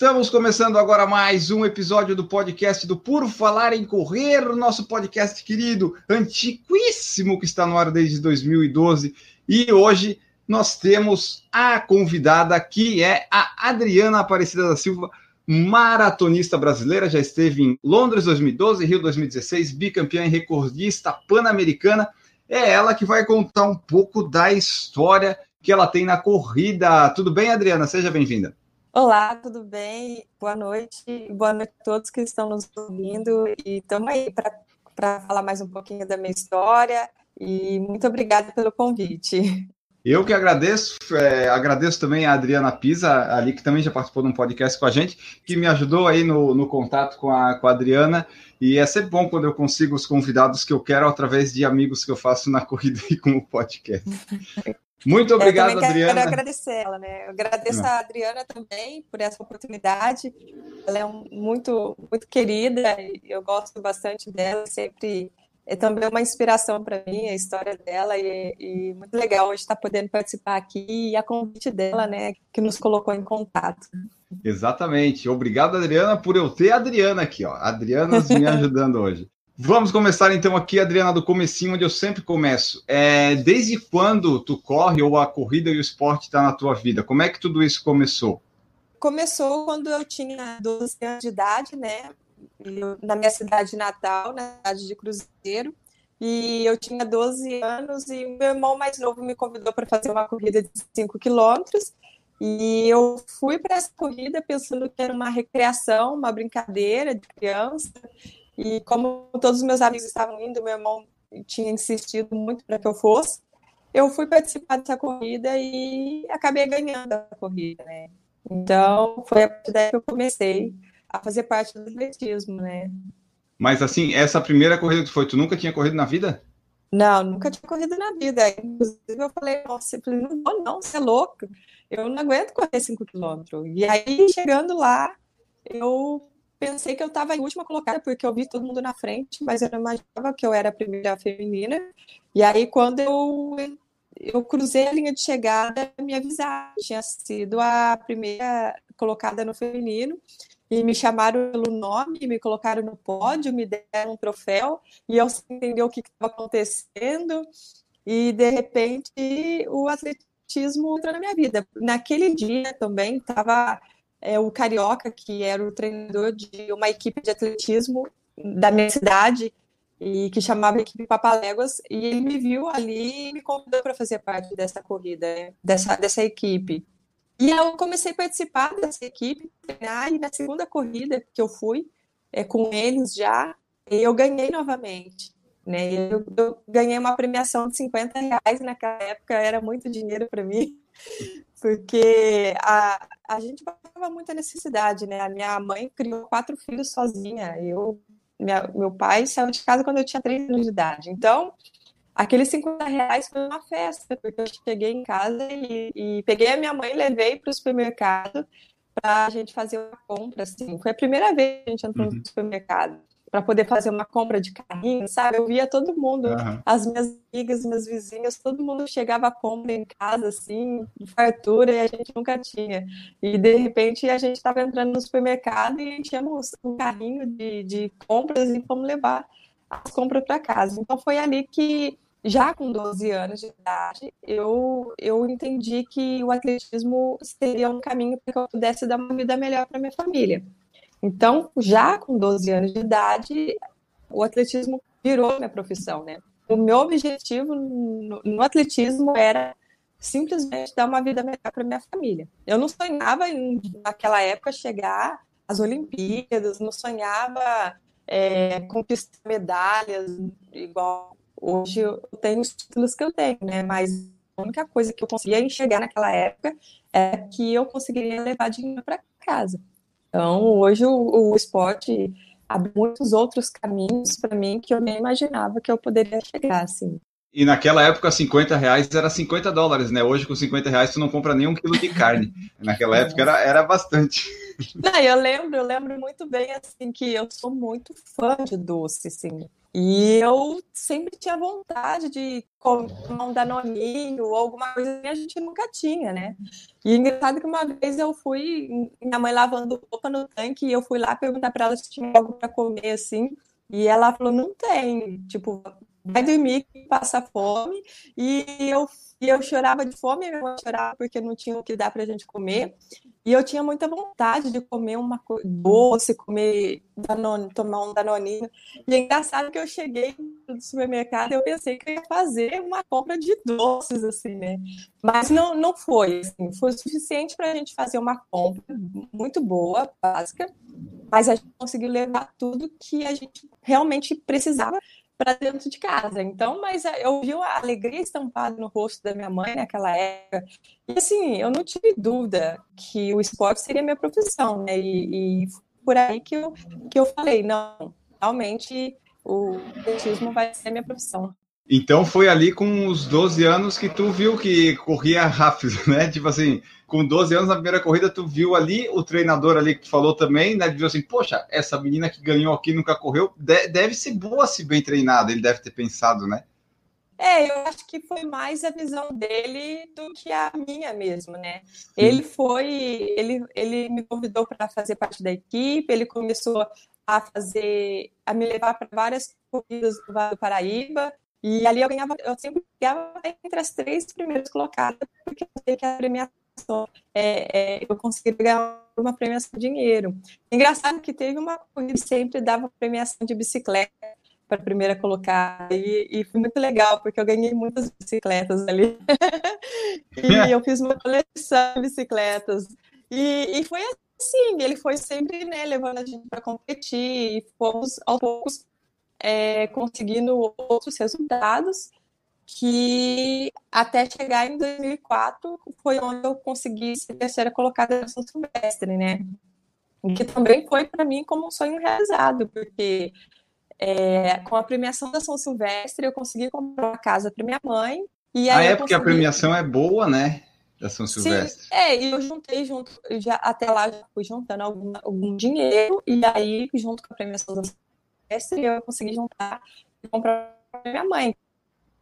Estamos começando agora mais um episódio do podcast do Puro Falar em Correr, nosso podcast querido, antiquíssimo, que está no ar desde 2012. E hoje nós temos a convidada que é a Adriana Aparecida da Silva, maratonista brasileira, já esteve em Londres 2012, Rio 2016, bicampeã e recordista pan-americana. É ela que vai contar um pouco da história que ela tem na corrida. Tudo bem, Adriana? Seja bem-vinda. Olá, tudo bem? Boa noite. Boa noite a todos que estão nos ouvindo. E estamos aí para falar mais um pouquinho da minha história. E muito obrigada pelo convite. Eu que agradeço, é, agradeço também a Adriana Pisa, ali que também já participou de um podcast com a gente, que me ajudou aí no, no contato com a, com a Adriana. E é sempre bom quando eu consigo os convidados que eu quero através de amigos que eu faço na corrida e com o podcast. Muito obrigado, eu Adriana. Quero agradecer ela, né? Eu agradeço a Adriana também por essa oportunidade. Ela é um, muito, muito querida, eu gosto bastante dela, sempre é também uma inspiração para mim a história dela e, e, muito legal hoje estar podendo participar aqui e a convite dela, né, que nos colocou em contato. Exatamente. Obrigado, Adriana, por eu ter a Adriana aqui, ó. A Adriana me ajudando hoje. Vamos começar então aqui, Adriana, do comecinho, onde eu sempre começo. É, desde quando tu corre ou a corrida e o esporte está na tua vida? Como é que tudo isso começou? Começou quando eu tinha 12 anos de idade, né? Na minha cidade natal, na cidade de Cruzeiro. E eu tinha 12 anos e meu irmão mais novo me convidou para fazer uma corrida de 5 quilômetros. E eu fui para essa corrida pensando que era uma recreação, uma brincadeira de criança. E como todos os meus amigos estavam indo, meu irmão tinha insistido muito para que eu fosse, eu fui participar dessa corrida e acabei ganhando a corrida, né? Então, foi a partir daí que eu comecei a fazer parte do atletismo, né? Mas assim, essa primeira corrida que foi, tu nunca tinha corrido na vida? Não, nunca tinha corrido na vida. Inclusive, eu falei, nossa, não vou não, você é louco. Eu não aguento correr 5 quilômetros. E aí, chegando lá, eu pensei que eu estava em última colocada, porque eu vi todo mundo na frente, mas eu não imaginava que eu era a primeira feminina. E aí, quando eu, eu cruzei a linha de chegada, me avisaram que tinha sido a primeira colocada no feminino. E me chamaram pelo nome, me colocaram no pódio, me deram um troféu, e eu sem entender o que estava acontecendo. E, de repente, o atletismo entrou na minha vida. Naquele dia também estava é, o Carioca, que era o treinador de uma equipe de atletismo da minha cidade, e que chamava a equipe Papaléguas, e ele me viu ali e me convidou para fazer parte dessa corrida, né, dessa, dessa equipe. E eu comecei a participar dessa equipe, treinar, e na segunda corrida que eu fui é, com eles já, eu ganhei novamente. Né? Eu, eu ganhei uma premiação de 50 reais naquela época, era muito dinheiro para mim porque a, a gente passava muita necessidade, né? A minha mãe criou quatro filhos sozinha. Eu, minha, meu pai saiu de casa quando eu tinha três anos de idade. Então, aqueles 50 reais foi uma festa, porque eu cheguei em casa e, e peguei a minha mãe e levei para o supermercado para a gente fazer uma compra. Assim. Foi a primeira vez que a gente entrou uhum. no supermercado para poder fazer uma compra de carrinho, sabe? Eu via todo mundo, uhum. as minhas amigas, meus vizinhos, todo mundo chegava a compra em casa, assim, de fartura, e a gente nunca tinha. E, de repente, a gente estava entrando no supermercado e tínhamos um carrinho de, de compras e fomos levar as compras para casa. Então, foi ali que, já com 12 anos de idade, eu, eu entendi que o atletismo seria um caminho para que eu pudesse dar uma vida melhor para minha família. Então, já com 12 anos de idade, o atletismo virou minha profissão, né? O meu objetivo no, no atletismo era simplesmente dar uma vida melhor para minha família. Eu não sonhava em, naquela época chegar às Olimpíadas, não sonhava é, conquistar medalhas igual hoje eu tenho os títulos que eu tenho, né? Mas a única coisa que eu conseguia enxergar naquela época é que eu conseguiria levar dinheiro para casa. Então, hoje o, o esporte abre muitos outros caminhos para mim que eu nem imaginava que eu poderia chegar, assim. E naquela época, 50 reais era 50 dólares, né? Hoje, com 50 reais, tu não compra nem um quilo de carne. Naquela época era, era bastante. Não, eu lembro, eu lembro muito bem, assim, que eu sou muito fã de doce, assim. E eu sempre tinha vontade de tomar um danoninho ou alguma coisa que a gente nunca tinha, né? E engraçado que uma vez eu fui, minha mãe lavando roupa no tanque, e eu fui lá perguntar para ela se tinha algo para comer, assim. E ela falou, não tem. Tipo, vai dormir, passa fome. E eu, e eu chorava de fome, mãe chorava porque não tinha o que dar para a gente comer. E eu tinha muita vontade de comer uma doce, comer danone, tomar um danoninho. E é engraçado que eu cheguei no supermercado eu pensei que eu ia fazer uma compra de doces, assim, né? Mas não, não foi, assim, foi suficiente para a gente fazer uma compra muito boa, básica, mas a gente conseguiu levar tudo que a gente realmente precisava para dentro de casa. Então, mas eu vi a alegria estampada no rosto da minha mãe naquela época. E assim, eu não tive dúvida que o esporte seria minha profissão, né? E, e por aí que eu, que eu falei, não, realmente o atletismo vai ser minha profissão. Então foi ali com os 12 anos que tu viu que corria rápido, né? Tipo assim, com 12 anos na primeira corrida, tu viu ali o treinador ali que falou também, né? Viu assim, poxa, essa menina que ganhou aqui nunca correu, deve ser boa se bem treinada, ele deve ter pensado, né? É, eu acho que foi mais a visão dele do que a minha mesmo, né? Sim. Ele foi, ele, ele me convidou para fazer parte da equipe, ele começou a fazer, a me levar para várias corridas do Vale do Paraíba, e ali eu ganhava, eu sempre ganhava entre as três primeiras colocadas, porque eu sei que a premiação é, é, eu consegui ganhar uma premiação de dinheiro. Engraçado que teve uma corrida que sempre dava premiação de bicicleta para a primeira colocada, e, e, foi muito legal, porque eu ganhei muitas bicicletas ali. e eu fiz uma coleção de bicicletas. E, e foi assim, ele foi sempre né, levando a gente para competir, e fomos aos poucos é, conseguindo outros resultados que até chegar em 2004 foi onde eu consegui ser terceira colocada na São Silvestre, né? Que também foi para mim como um sonho realizado, porque é, com a premiação da São Silvestre eu consegui comprar uma casa para minha mãe. E aí a época consegui... a premiação é boa, né? Da São Silvestre. Sim, é, e eu juntei junto, já, até lá já fui juntando algum, algum dinheiro, e aí, junto com a premiação da São Silvestre, eu consegui juntar e comprar para minha mãe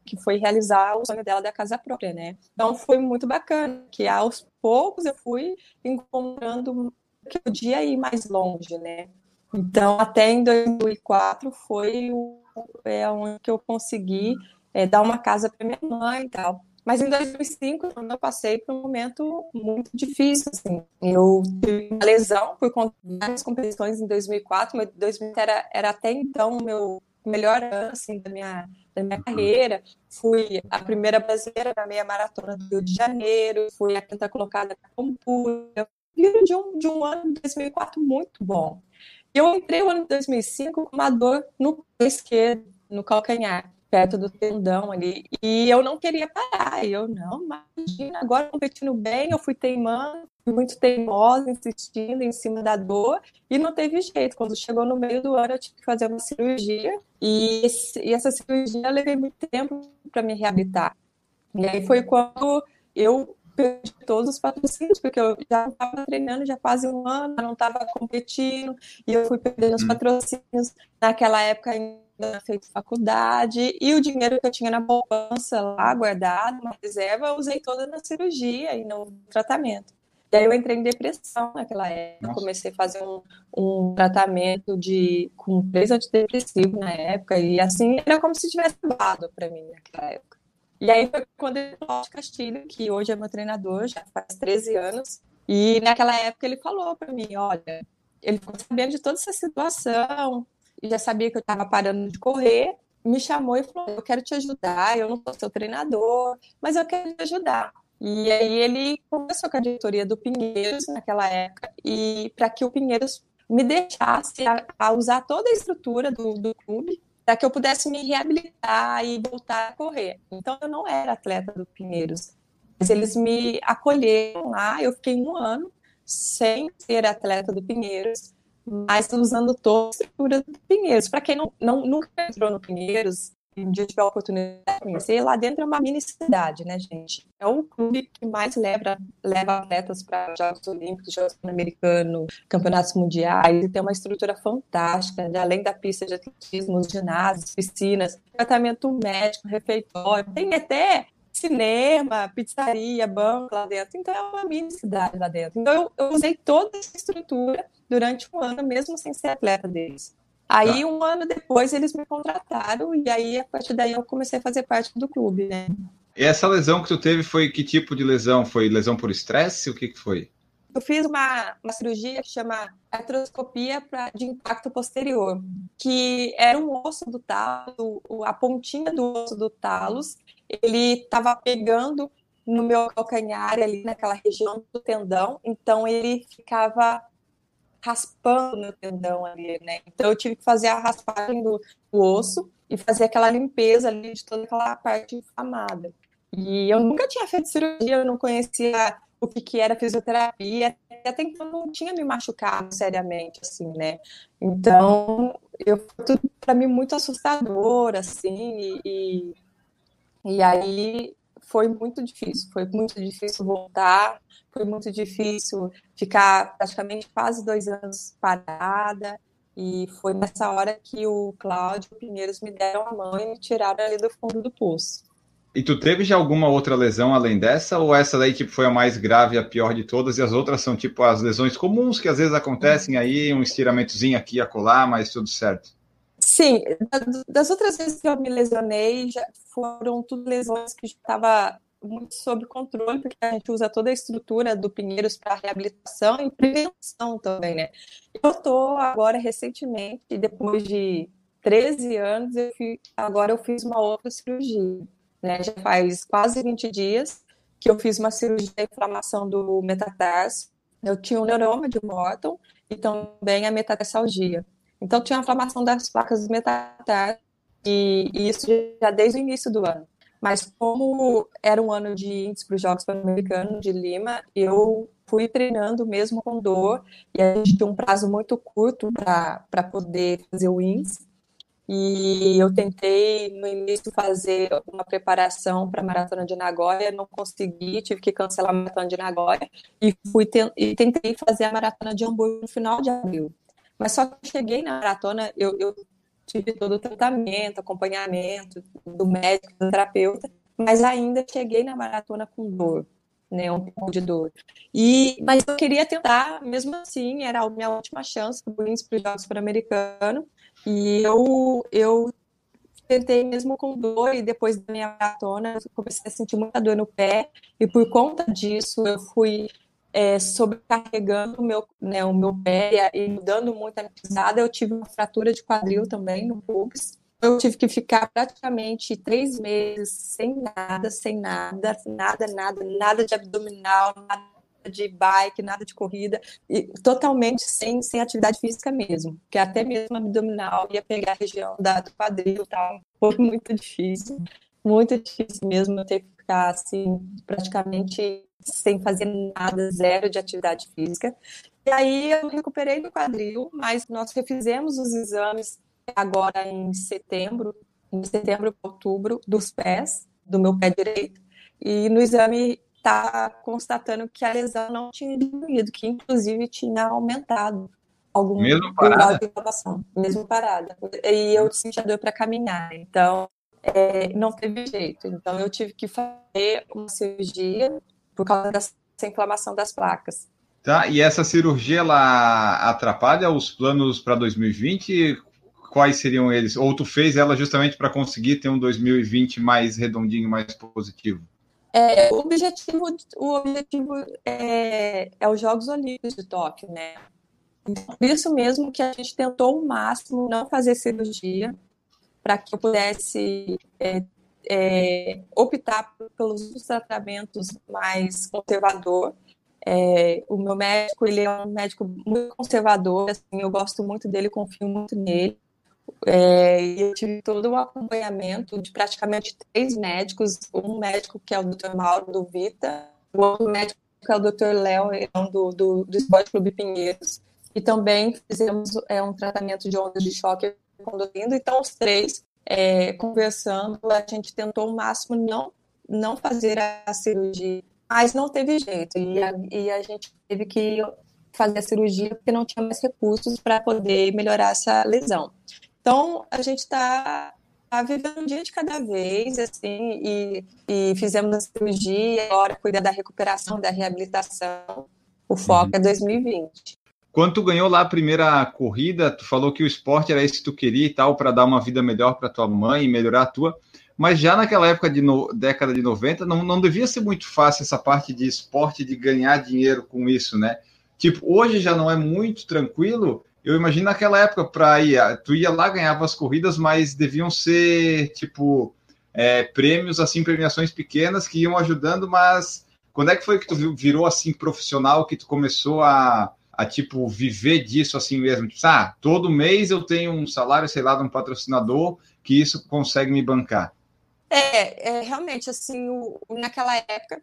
que foi realizar o sonho dela da casa própria, né? Então foi muito bacana, que aos poucos eu fui encontrando que eu podia ir mais longe, né? Então até em 2004 foi o, é, onde que eu consegui é, dar uma casa para minha mãe e tal. Mas em 2005 eu passei por um momento muito difícil, assim. Eu tive uma lesão, fui com várias competições em 2004, mas 2000 era, era até então o meu melhor ano, assim, da minha, da minha carreira. Fui a primeira brasileira na meia maratona do Rio de Janeiro, fui a quinta colocada na Compura. De um, de um ano de 2004 muito bom. Eu entrei no ano de 2005 com uma dor no pé esquerdo, no calcanhar, perto do tendão ali. E eu não queria parar. Eu, não, imagina, agora competindo bem, eu fui teimando, muito teimosa, insistindo em cima da dor, e não teve jeito. Quando chegou no meio do ano, eu tive que fazer uma cirurgia, e, esse, e essa cirurgia eu levei muito tempo para me reabilitar. E aí foi quando eu perdi todos os patrocínios, porque eu já estava treinando já quase um ano, não estava competindo, e eu fui perdendo os hum. patrocínios. Naquela época ainda feito faculdade, e o dinheiro que eu tinha na poupança lá guardado, uma reserva, eu usei toda na cirurgia e no tratamento. E aí eu entrei em depressão naquela época, Nossa. comecei a fazer um, um tratamento de com três antidepressivos na época, e assim era como se tivesse acabado para mim naquela época. E aí foi quando falou de Castilho, que hoje é meu treinador, já faz 13 anos, e naquela época ele falou para mim, olha, ele ficou sabendo de toda essa situação, já sabia que eu estava parando de correr, me chamou e falou, eu quero te ajudar, eu não sou seu treinador, mas eu quero te ajudar. E aí ele conversou com a diretoria do Pinheiros naquela época e para que o Pinheiros me deixasse a, a usar toda a estrutura do, do clube para que eu pudesse me reabilitar e voltar a correr. Então eu não era atleta do Pinheiros, mas eles me acolheram lá. Eu fiquei um ano sem ser atleta do Pinheiros, mas usando toda a estrutura do Pinheiros. Para quem não, não, nunca entrou no Pinheiros, um dia tiver a oportunidade de conhecer, lá dentro é uma mini cidade, né, gente? É o clube que mais leva, leva atletas para Jogos Olímpicos, Jogos Pan-Americanos, campeonatos mundiais, e tem uma estrutura fantástica, né? além da pista de atletismo, ginásios, piscinas, tratamento médico, refeitório, tem até cinema, pizzaria, banco lá dentro. Então é uma mini cidade lá dentro. Então eu, eu usei toda essa estrutura durante um ano, mesmo sem ser atleta deles. Aí, tá. um ano depois, eles me contrataram e aí, a partir daí, eu comecei a fazer parte do clube, né? E essa lesão que tu teve foi que tipo de lesão? Foi lesão por estresse? O que, que foi? Eu fiz uma, uma cirurgia que chama artroscopia pra, de impacto posterior, que era um osso do talo, a pontinha do osso do talos, ele estava pegando no meu calcanhar ali naquela região do tendão, então ele ficava raspando meu tendão ali, né? Então eu tive que fazer a raspagem do, do osso e fazer aquela limpeza ali de toda aquela parte inflamada. E eu nunca tinha feito cirurgia, eu não conhecia o que, que era fisioterapia, até então não tinha me machucado seriamente, assim, né? Então, eu tudo para mim muito assustador, assim, e, e aí foi muito difícil, foi muito difícil voltar, foi muito difícil ficar praticamente quase dois anos parada, e foi nessa hora que o Cláudio Pinheiros me deram a mão e me tiraram ali do fundo do poço. E tu teve já alguma outra lesão além dessa, ou essa daí tipo, foi a mais grave, a pior de todas, e as outras são tipo as lesões comuns que às vezes acontecem aí, um estiramentozinho aqui e acolá, mas tudo certo? Sim, das outras vezes que eu me lesionei, já foram tudo lesões que estava muito sob controle, porque a gente usa toda a estrutura do Pinheiros para reabilitação e prevenção também, né? Eu estou agora, recentemente, depois de 13 anos, eu fui, agora eu fiz uma outra cirurgia, né? Já faz quase 20 dias que eu fiz uma cirurgia de inflamação do metatarso. Eu tinha um neuroma de Morton e também a metatarsalgia. Então, tinha a inflamação das placas do metatarso, e, isso já desde o início do ano. Mas como era um ano de índice para os Jogos Pan-Americanos de Lima, eu fui treinando mesmo com dor, e a gente tinha um prazo muito curto para poder fazer o índice. E eu tentei no início fazer uma preparação para a maratona de Nagoya, não consegui, tive que cancelar a maratona de Nagoya e fui e tentei fazer a maratona de Hamburgo no final de abril. Mas só que cheguei na maratona, eu, eu tive todo o tratamento, acompanhamento do médico, do terapeuta, mas ainda cheguei na maratona com dor, né, um pouco de dor. E, mas eu queria tentar, mesmo assim, era a minha última chance para os Jogos Pan-Americanos, e eu, eu tentei mesmo com dor, e depois da minha maratona, eu comecei a sentir muita dor no pé, e por conta disso, eu fui é, sobrecarregando meu, né, o meu pé e mudando muito a pisada. Eu tive uma fratura de quadril também no pubis. Eu tive que ficar praticamente três meses sem nada, sem nada, nada, nada, nada de abdominal, nada de bike, nada de corrida, e totalmente sem, sem atividade física mesmo, porque até mesmo abdominal ia pegar a região da, do quadril tal. Foi muito difícil, muito difícil mesmo eu ter que ficar assim, praticamente sem fazer nada, zero de atividade física. E aí eu recuperei do quadril, mas nós refizemos os exames agora em setembro, em setembro, outubro, dos pés, do meu pé direito, e no exame está constatando que a lesão não tinha diminuído, que inclusive tinha aumentado algum mesmo parada. de inflamação, mesmo parada. E eu sentia dor para caminhar, então é, não teve jeito. Então eu tive que fazer uma cirurgia por causa dessa inflamação das placas. Tá, e essa cirurgia ela atrapalha os planos para 2020? Quais seriam eles? Ou tu fez ela justamente para conseguir ter um 2020 mais redondinho, mais positivo? É, o objetivo, o objetivo é, é os Jogos Olímpicos de Tóquio, né? Por isso mesmo que a gente tentou o máximo não fazer cirurgia para que eu pudesse é, é, optar pelos tratamentos mais conservador. É, o meu médico, ele é um médico muito conservador, assim, eu gosto muito dele, confio muito nele. É, eu tive todo um acompanhamento de praticamente três médicos, um médico que é o Dr. Mauro do Vita, o outro médico que é o Dr. Léo é do, do, do Esporte Clube Pinheiros, e também fizemos é, um tratamento de ondas de choque conduzindo, então os três é, conversando, a gente tentou o máximo não, não fazer a cirurgia, mas não teve jeito. E a, e a gente teve que fazer a cirurgia porque não tinha mais recursos para poder melhorar essa lesão. Então, a gente está tá vivendo um dia de cada vez, assim, e, e fizemos a cirurgia, agora cuidar da recuperação, da reabilitação. O foco uhum. é 2020. Quando tu ganhou lá a primeira corrida, tu falou que o esporte era isso que tu queria e tal, para dar uma vida melhor para tua mãe e melhorar a tua. Mas já naquela época de no, década de 90, não, não devia ser muito fácil essa parte de esporte, de ganhar dinheiro com isso, né? Tipo, hoje já não é muito tranquilo. Eu imagino naquela época para ir, tu ia lá, ganhava as corridas, mas deviam ser, tipo, é, prêmios, assim, premiações pequenas que iam ajudando, mas quando é que foi que tu virou, assim, profissional, que tu começou a a tipo viver disso assim mesmo? Tipo, ah, todo mês eu tenho um salário, sei lá, de um patrocinador que isso consegue me bancar. É, é realmente assim, o, naquela época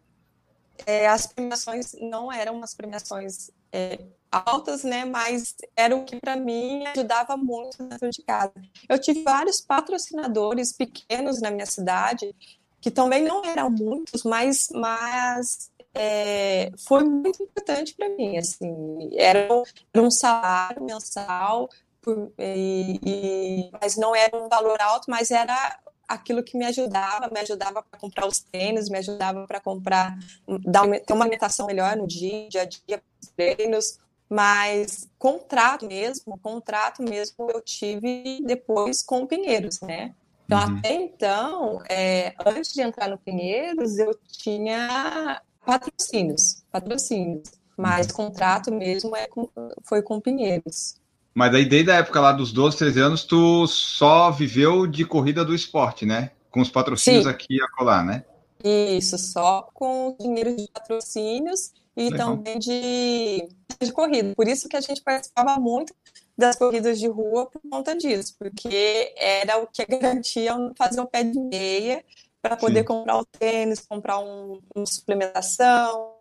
é, as premiações não eram umas premiações é, altas, né? Mas era o que para mim ajudava muito dentro de casa. Eu tive vários patrocinadores pequenos na minha cidade que também não eram muitos, mas, mas é, foi muito importante para mim. Assim, era, era, um salário mensal, por, e, e, mas não era um valor alto, mas era aquilo que me ajudava, me ajudava para comprar os tênis, me ajudava para comprar, dar uma, ter uma alimentação melhor no dia, dia a dia, treinos, mas contrato mesmo, contrato mesmo eu tive depois com o Pinheiros, né? Então, uhum. até então, é, antes de entrar no Pinheiros, eu tinha patrocínios, patrocínios. Mas contrato mesmo é com, foi com Pinheiros. Mas aí, desde a época lá dos 12, 13 anos, tu só viveu de corrida do esporte, né? Com os patrocínios Sim. aqui e acolá, né? Isso, só com dinheiro de patrocínios e Legal. também de, de corrida. Por isso que a gente participava muito das corridas de rua por conta disso, porque era o que garantia fazer um pé de meia para poder Sim. comprar o tênis, comprar um, uma suplementação,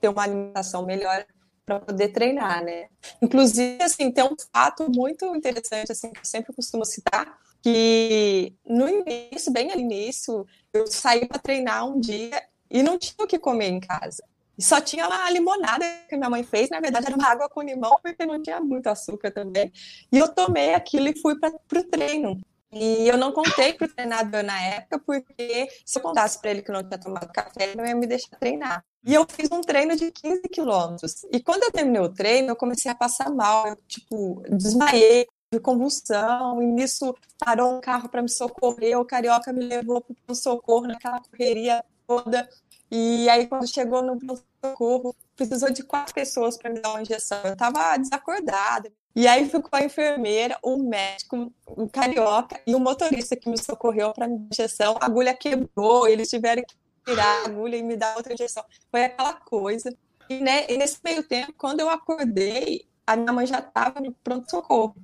ter uma alimentação melhor para poder treinar, né? Inclusive, assim, tem um fato muito interessante, assim, que eu sempre costumo citar, que no início, bem no início, eu saí para treinar um dia e não tinha o que comer em casa. E só tinha uma limonada que minha mãe fez, na verdade era uma água com limão, porque não tinha muito açúcar também. E eu tomei aquilo e fui para o treino. E eu não contei para o treinador na época, porque se eu contasse para ele que eu não tinha tomado café, ele não ia me deixar treinar. E eu fiz um treino de 15 quilômetros. E quando eu terminei o treino, eu comecei a passar mal. Eu, tipo, desmaiei de convulsão. E nisso parou um carro para me socorrer. O carioca me levou para o socorro naquela correria toda. E aí, quando chegou no socorro, precisou de quatro pessoas para me dar uma injeção. Eu estava desacordada. E aí ficou a enfermeira, o médico, o carioca e o motorista que me socorreu para a injeção. A agulha quebrou, eles tiveram que tirar a agulha e me dar outra injeção. Foi aquela coisa. E, né, e nesse meio tempo, quando eu acordei, a minha mãe já estava no pronto-socorro.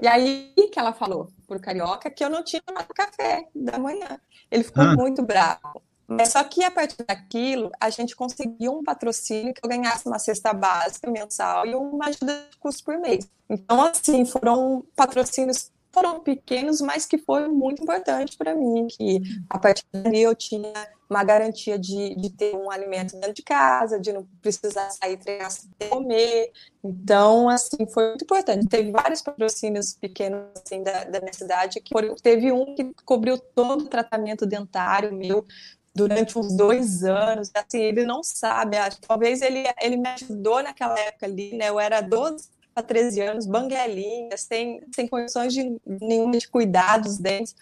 E aí que ela falou pro carioca que eu não tinha tomado café da manhã. Ele ficou ah. muito bravo. Mas só que a partir daquilo, a gente conseguiu um patrocínio que eu ganhasse uma cesta básica mensal e uma ajuda de custo por mês. Então, assim, foram patrocínios foram pequenos, mas que foi muito importante para mim, que a partir dali eu tinha uma garantia de, de ter um alimento dentro de casa, de não precisar sair treinar sem comer. Então, assim, foi muito importante. Teve vários patrocínios pequenos assim, da, da minha cidade, que teve um que cobriu todo o tratamento dentário meu, durante uns dois anos, assim, ele não sabe, acho, talvez ele, ele me ajudou naquela época ali, né, eu era 12 para 13 anos, banguelinha, sem, sem condições de nenhuma de cuidar dos dentes,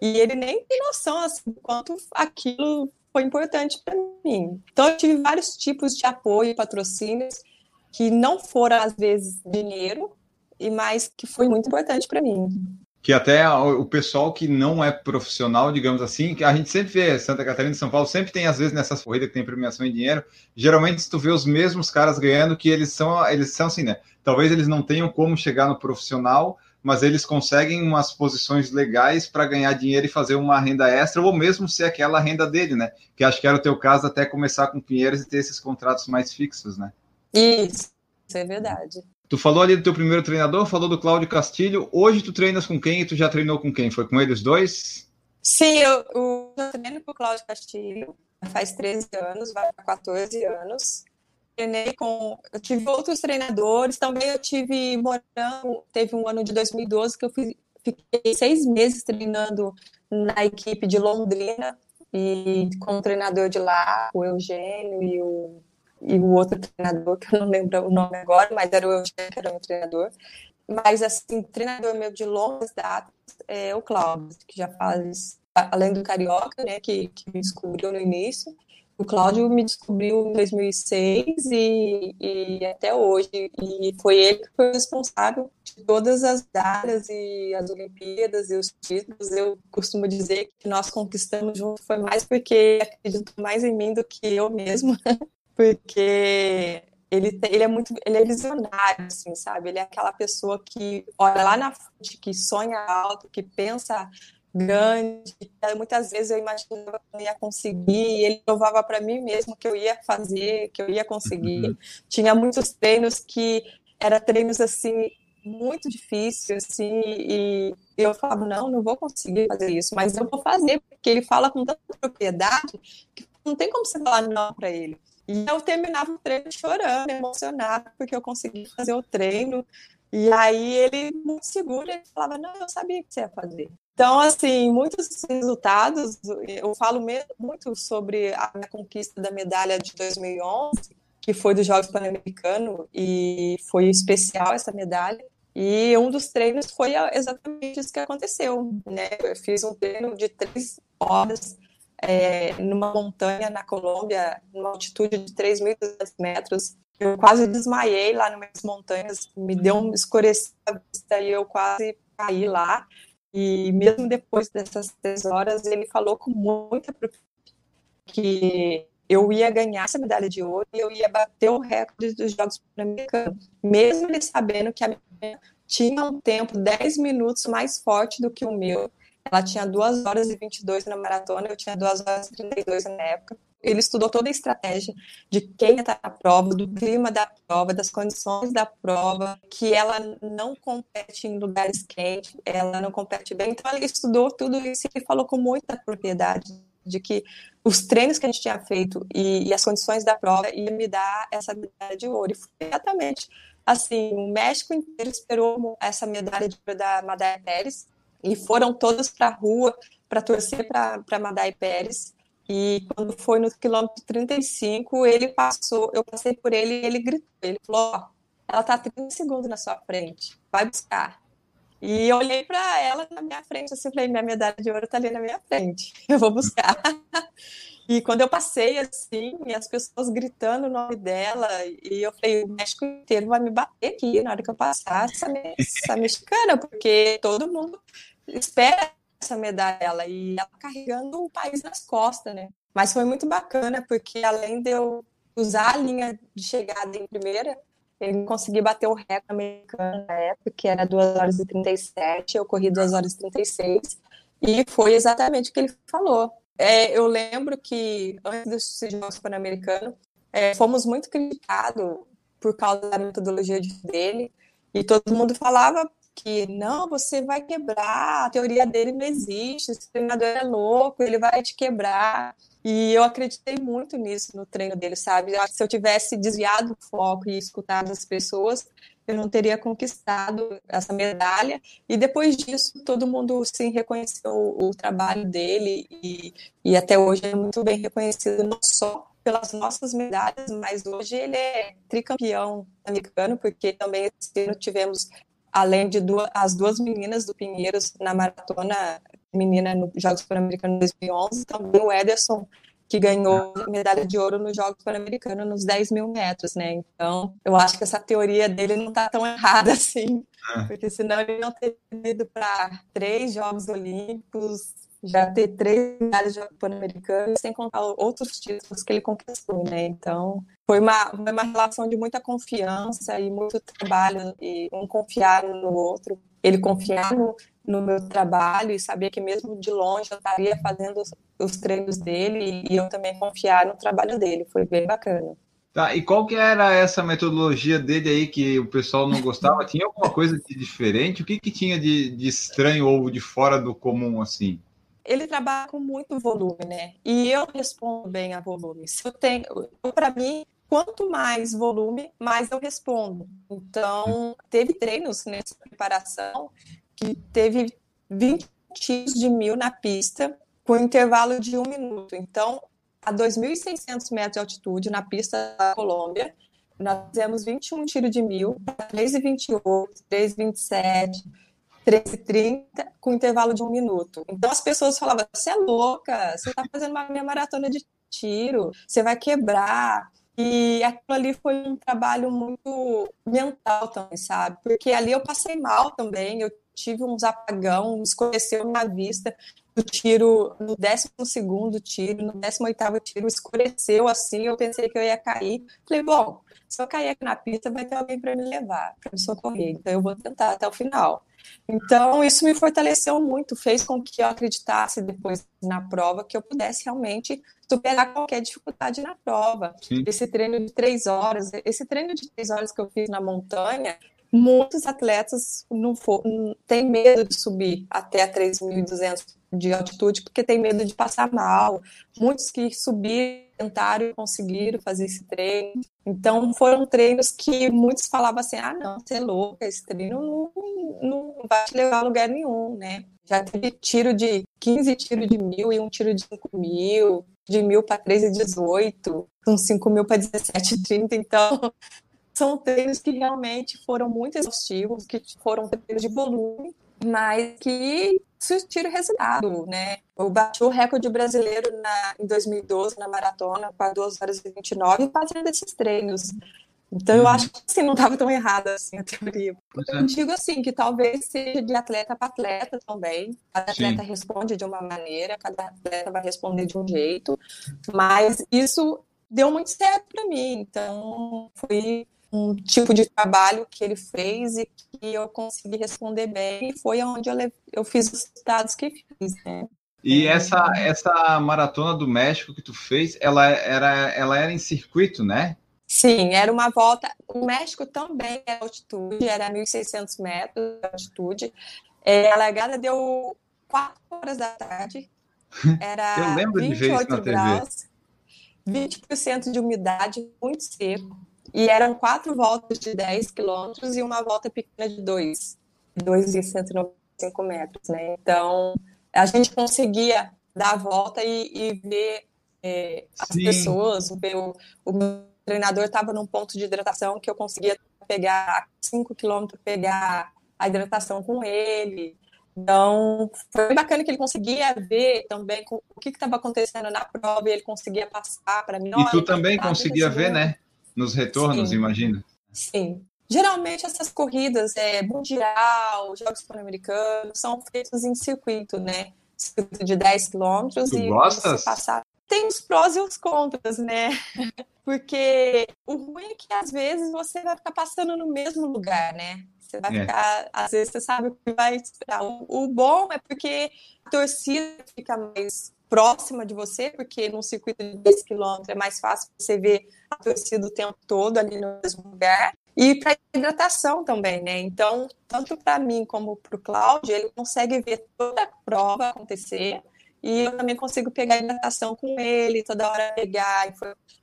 e ele nem tem noção, assim, quanto aquilo foi importante para mim. Então, eu tive vários tipos de apoio, patrocínios, que não foram, às vezes, dinheiro, e mais que foi muito importante para mim que até o pessoal que não é profissional, digamos assim, que a gente sempre vê, Santa Catarina e São Paulo, sempre tem, às vezes, nessas corridas que tem premiação em dinheiro, geralmente tu vê os mesmos caras ganhando, que eles são, eles são assim, né? Talvez eles não tenham como chegar no profissional, mas eles conseguem umas posições legais para ganhar dinheiro e fazer uma renda extra, ou mesmo ser aquela renda dele, né? Que acho que era o teu caso até começar com Pinheiros e ter esses contratos mais fixos, né? Isso, isso é verdade. Tu falou ali do teu primeiro treinador, falou do Cláudio Castilho. Hoje tu treinas com quem e tu já treinou com quem? Foi com eles dois? Sim, eu, eu treino com o Cláudio Castilho faz 13 anos, vai para 14 anos. Treinei com. Eu tive outros treinadores, também eu tive morando. Teve um ano de 2012 que eu fui, fiquei seis meses treinando na equipe de Londrina e com o treinador de lá, o Eugênio e o e o outro treinador, que eu não lembro o nome agora, mas era o Eugênio, que era o meu treinador. Mas, assim, treinador meu de longas datas é o Cláudio, que já faz, além do Carioca, né, que, que me descobriu no início, o Cláudio me descobriu em 2006 e, e até hoje. E foi ele que foi responsável de todas as datas e as Olimpíadas e os títulos. Eu costumo dizer que nós conquistamos junto foi mais porque acredito mais em mim do que eu mesmo. porque ele, ele é muito, ele é visionário, assim, sabe? Ele é aquela pessoa que olha lá na frente, que sonha alto, que pensa grande. Muitas vezes eu imaginava que eu ia conseguir, e ele provava para mim mesmo que eu ia fazer, que eu ia conseguir. Uhum. Tinha muitos treinos que eram treinos assim muito difíceis, assim, e eu falava não, não vou conseguir fazer isso, mas eu vou fazer porque ele fala com tanta propriedade que não tem como você falar não para ele. E eu terminava o treino chorando, emocionada, porque eu consegui fazer o treino. E aí ele, muito seguro, ele falava: Não, eu sabia que você ia fazer. Então, assim, muitos resultados, eu falo muito sobre a minha conquista da medalha de 2011, que foi dos Jogos Pan-Americanos, e foi especial essa medalha. E um dos treinos foi exatamente isso que aconteceu, né? Eu fiz um treino de três horas é, numa montanha na Colômbia, numa altitude de 3.200 metros. Eu quase desmaiei lá nas montanhas, me deu um escurecer e eu quase caí lá. E mesmo depois dessas três horas, ele falou com muita que eu ia ganhar essa medalha de ouro e eu ia bater o recorde dos Jogos Pan-Americanos, mesmo ele sabendo que a minha tinha um tempo 10 minutos mais forte do que o meu ela tinha 2 horas e 22 na maratona, eu tinha 2 horas e 32 na época. Ele estudou toda a estratégia de quem estar na prova, do clima da prova, das condições da prova, que ela não compete em lugares quentes, ela não compete bem. Então, ele estudou tudo isso e falou com muita propriedade de que os treinos que a gente tinha feito e, e as condições da prova iam me dar essa medalha de ouro. E foi exatamente assim, o México inteiro esperou essa medalha de ouro da Madalha Pérez, e foram todos para a rua para torcer para Madai Pérez. E quando foi no quilômetro 35, ele passou, eu passei por ele e ele gritou. Ele falou: oh, ela está 30 segundos na sua frente, vai buscar. E eu olhei para ela na minha frente, assim, falei: minha medalha de ouro está ali na minha frente, eu vou buscar. e quando eu passei, assim, as pessoas gritando o nome dela, e eu falei: o México inteiro vai me bater aqui na hora que eu passar essa, essa mexicana, porque todo mundo espera essa medalha e ela carregando o país nas costas, né? Mas foi muito bacana, porque além de eu usar a linha de chegada em primeira, ele consegui bater o recorde americano na época, que era 2 horas e 37, eu corri 2 horas e 36, e foi exatamente o que ele falou. É, eu lembro que antes dos Jogos Pan-Americanos, é, fomos muito criticados por causa da metodologia dele, e todo mundo falava que não, você vai quebrar, a teoria dele não existe, esse treinador é louco, ele vai te quebrar. E eu acreditei muito nisso no treino dele, sabe? Se eu tivesse desviado o foco e escutado as pessoas, eu não teria conquistado essa medalha. E depois disso, todo mundo sim reconheceu o, o trabalho dele e, e até hoje é muito bem reconhecido, não só pelas nossas medalhas, mas hoje ele é tricampeão americano, porque também esse ano tivemos além de duas, as duas meninas do Pinheiros na maratona menina nos Jogos Pan-Americanos 2011, também o Ederson, que ganhou medalha de ouro nos Jogos Pan-Americanos nos 10 mil metros, né? Então, eu acho que essa teoria dele não está tão errada assim, é. porque senão ele não teria ido para três Jogos Olímpicos, já ter três medalhas de Pan-Americanos, sem contar outros títulos que ele conquistou, né? Então, foi uma, uma relação de muita confiança e muito trabalho, e um confiar no outro. Ele confiar no, no meu trabalho e sabia que mesmo de longe eu estaria fazendo os, os treinos dele e eu também confiar no trabalho dele. Foi bem bacana. Tá, e qual que era essa metodologia dele aí que o pessoal não gostava? Tinha alguma coisa de diferente? O que, que tinha de, de estranho ou de fora do comum, assim? Ele trabalha com muito volume, né? E eu respondo bem a volume. Se eu tenho, para mim, quanto mais volume, mais eu respondo. Então, teve treinos nessa preparação que teve 20 tiros de mil na pista com intervalo de um minuto. Então, a 2.600 metros de altitude, na pista da Colômbia. Nós fizemos 21 tiros de mil, 3,28, 3,27, 3,30, com intervalo de um minuto. Então as pessoas falavam: você é louca, você está fazendo uma minha maratona de tiro, você vai quebrar. E aquilo ali foi um trabalho muito mental também, sabe? Porque ali eu passei mal também, eu tive uns apagão, escureceu minha vista no tiro, no 12 tiro, no 18 tiro, escureceu assim, eu pensei que eu ia cair. Falei, bom, se eu cair aqui na pista, vai ter alguém para me levar, para me socorrer, então eu vou tentar até o final. Então, isso me fortaleceu muito, fez com que eu acreditasse depois na prova que eu pudesse realmente superar qualquer dificuldade na prova. Sim. Esse treino de três horas, esse treino de três horas que eu fiz na montanha, muitos atletas não for, têm medo de subir até 3.200 de altitude porque tem medo de passar mal. Muitos que subiram, tentaram e conseguiram fazer esse treino. Então, foram treinos que muitos falavam assim: ah, não, você é louca, esse treino não, não vai te levar a lugar nenhum, né? Já teve tiro de 15 tiros de mil e um tiro de 5 mil, de mil para 13,18, com 5 mil para 17,30. Então, são treinos que realmente foram muito exaustivos, que foram treinos de volume, mas que surtiram resultado, né? Eu bati o recorde brasileiro na, em 2012 na maratona com 2 horas e 29 fazendo esses treinos. Então eu uhum. acho que assim, não estava tão errada assim a teoria. É. Eu digo assim que talvez seja de atleta para atleta também. Cada atleta Sim. responde de uma maneira, cada atleta vai responder de um jeito, mas isso deu muito certo para mim. Então foi um tipo de trabalho que ele fez e que eu consegui responder bem, e foi onde eu, eu fiz os resultados que fiz, né? E essa, essa maratona do México que tu fez, ela era, ela era em circuito, né? Sim, era uma volta. O México também é altitude, era 1.600 metros de altitude. É, a largada deu 4 horas da tarde. Era Eu lembro de ver isso na graus, TV. 20% de umidade, muito seco. E eram quatro voltas de 10 quilômetros e uma volta pequena de 2, 2,195 metros, né? Então, a gente conseguia dar a volta e, e ver é, as Sim. pessoas, ver o, o meu treinador estava num ponto de hidratação que eu conseguia pegar 5 quilômetros, pegar a hidratação com ele. Então, foi bacana que ele conseguia ver também o que estava acontecendo na prova e ele conseguia passar para mim. E tu também conseguia ver, né? Nos retornos, Sim. imagina? Sim. Geralmente essas corridas é mundial, Jogos Pan-Americanos, são feitas em circuito, né? Circuito de 10 quilômetros e gostas? passar. Tem os prós e os contras, né? Porque o ruim é que às vezes você vai ficar passando no mesmo lugar, né? Você vai é. ficar, às vezes você sabe o que vai esperar. O, o bom é porque a torcida fica mais próxima de você, porque num circuito de 10 quilômetros é mais fácil você ver a torcida o tempo todo ali no mesmo lugar. E para hidratação também, né? Então, tanto para mim como para o Cláudio, ele consegue ver toda a prova acontecer e eu também consigo pegar hidratação com ele, toda hora pegar,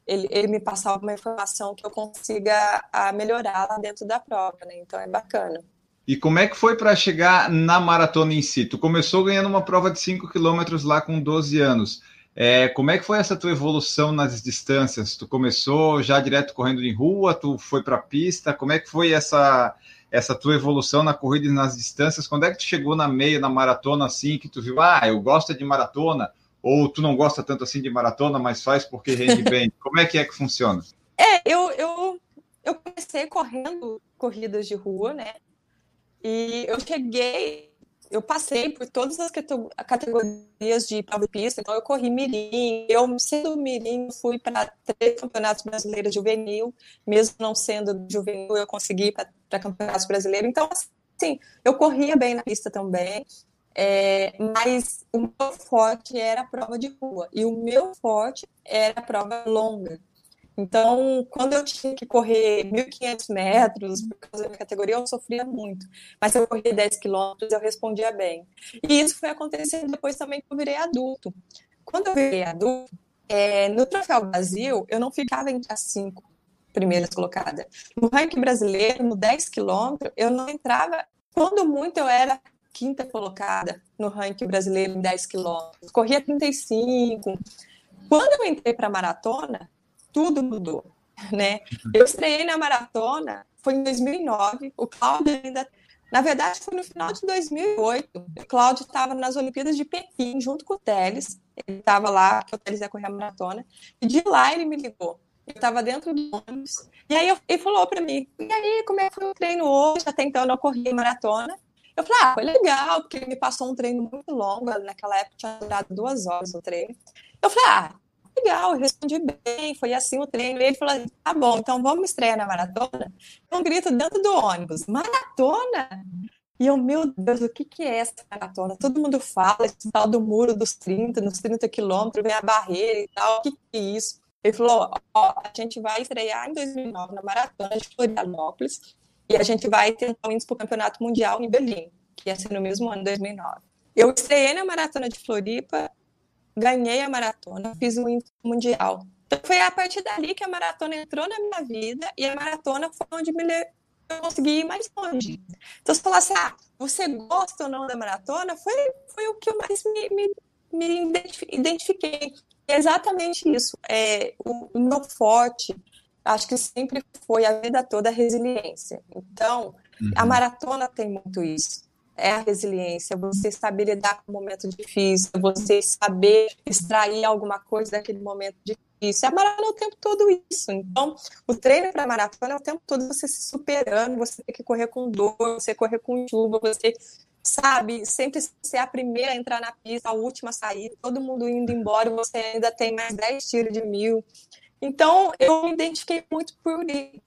ele, ele me passar alguma informação que eu consiga a, melhorar lá dentro da prova, né? Então é bacana. E como é que foi para chegar na maratona em si? Tu começou ganhando uma prova de 5 quilômetros lá com 12 anos. É, como é que foi essa tua evolução nas distâncias? Tu começou já direto correndo em rua, tu foi para pista? Como é que foi essa essa tua evolução na corrida e nas distâncias? Quando é que tu chegou na meia, na maratona, assim, que tu viu, ah, eu gosto de maratona, ou tu não gosta tanto assim de maratona, mas faz porque rende bem? Como é que é que funciona? É, eu, eu, eu comecei correndo corridas de rua, né? E eu cheguei, eu passei por todas as categorias de prova de pista, então eu corri mirim, eu sendo mirim fui para três campeonatos brasileiros juvenil, mesmo não sendo juvenil, eu consegui para campeonatos brasileiros, então assim, eu corria bem na pista também, é, mas o meu forte era a prova de rua, e o meu forte era a prova longa, Então, quando eu tinha que correr 1.500 metros, por causa da minha categoria, eu sofria muito. Mas se eu corria 10 quilômetros, eu respondia bem. E isso foi acontecendo depois também que eu virei adulto. Quando eu virei adulto, é, no Troféu Brasil, eu não ficava entre as cinco primeiras colocadas. No ranking brasileiro, no 10 quilômetros, eu não entrava. Quando muito, eu era quinta colocada no ranking brasileiro em 10 quilômetros. Corria 35. Quando eu entrei para a maratona, tudo mudou, né? Eu estreiei na maratona, foi em 2009. O Cláudio ainda na verdade, foi no final de 2008. O Cláudio estava nas Olimpíadas de Pequim, junto com o Teles. Ele estava lá, que o Teles ia correr a maratona. E de lá ele me ligou. Eu estava dentro do ônibus. E aí ele falou para mim: E aí, como é que foi o treino hoje? Até então eu não corria maratona. Eu falei: Ah, foi legal, porque ele me passou um treino muito longo. Naquela época tinha durado duas horas o treino. Eu falei: Ah, legal, eu respondi bem, foi assim o treino. E ele falou: tá bom, então vamos estrear na maratona. Um grito dentro do ônibus: maratona? E eu, meu Deus, o que, que é essa maratona? Todo mundo fala esse tal do muro dos 30, nos 30 quilômetros, vem a barreira e tal, o que, que é isso? Ele falou: ó, a gente vai estrear em 2009 na maratona de Florianópolis e a gente vai tentar ir para o Campeonato Mundial em Berlim, que ia ser no mesmo ano, 2009. Eu estreiei na maratona de Floripa ganhei a maratona, fiz um mundial. Então foi a partir dali que a maratona entrou na minha vida e a maratona foi onde me eu consegui ir mais longe. Então se falasse, ah, você gosta ou não da maratona, foi, foi o que eu mais me, me, me identifiquei. É exatamente isso. É, o, o meu forte, acho que sempre foi a vida toda a resiliência. Então, uhum. a maratona tem muito isso é a resiliência, você saber lidar com um momento difícil, você saber extrair alguma coisa daquele momento difícil. A maratona é o tempo todo isso. Então, o treino para maratona é o tempo todo você se superando, você tem que correr com dor, você correr com chuva, você sabe, sempre ser a primeira a entrar na pista, a última a sair, todo mundo indo embora, você ainda tem mais 10 tiros de mil. Então, eu me identifiquei muito por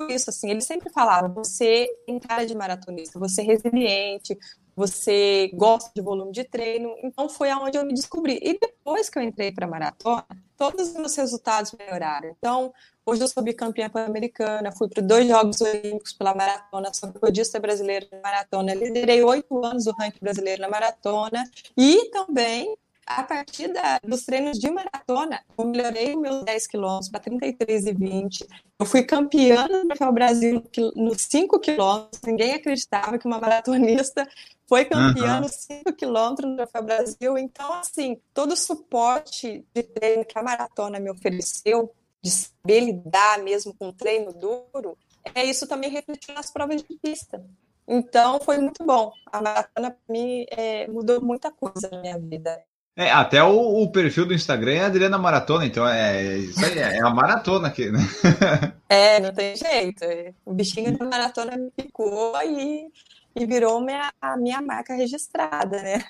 isso, assim, ele sempre falava, você tem cara de maratonista, você é resiliente, você gosta de volume de treino. Então foi aonde eu me descobri. E depois que eu entrei para maratona, todos os meus resultados melhoraram. Então, hoje eu sou bicampeã pan-americana, fui para dois Jogos Olímpicos pela maratona, sou recordista brasileira na maratona, liderei oito anos o ranking brasileiro na maratona e também a partir da, dos treinos de maratona, eu melhorei meus 10 quilômetros para 33 e 20. Eu fui campeã do Troféu Brasil nos 5 quilômetros. Ninguém acreditava que uma maratonista foi campeã uhum. nos 5 quilômetros no Troféu Brasil. Então, assim, todo o suporte de treino que a maratona me ofereceu, de saber lidar mesmo com treino duro, é isso também refletiu nas provas de pista. Então, foi muito bom. A maratona, para mim, é, mudou muita coisa na minha vida. É, até o, o, perfil do Instagram é Adriana Maratona, então é isso aí, é a maratona aqui, né? É, não tem jeito. O bichinho da maratona me picou e, e virou minha, a minha marca registrada, né?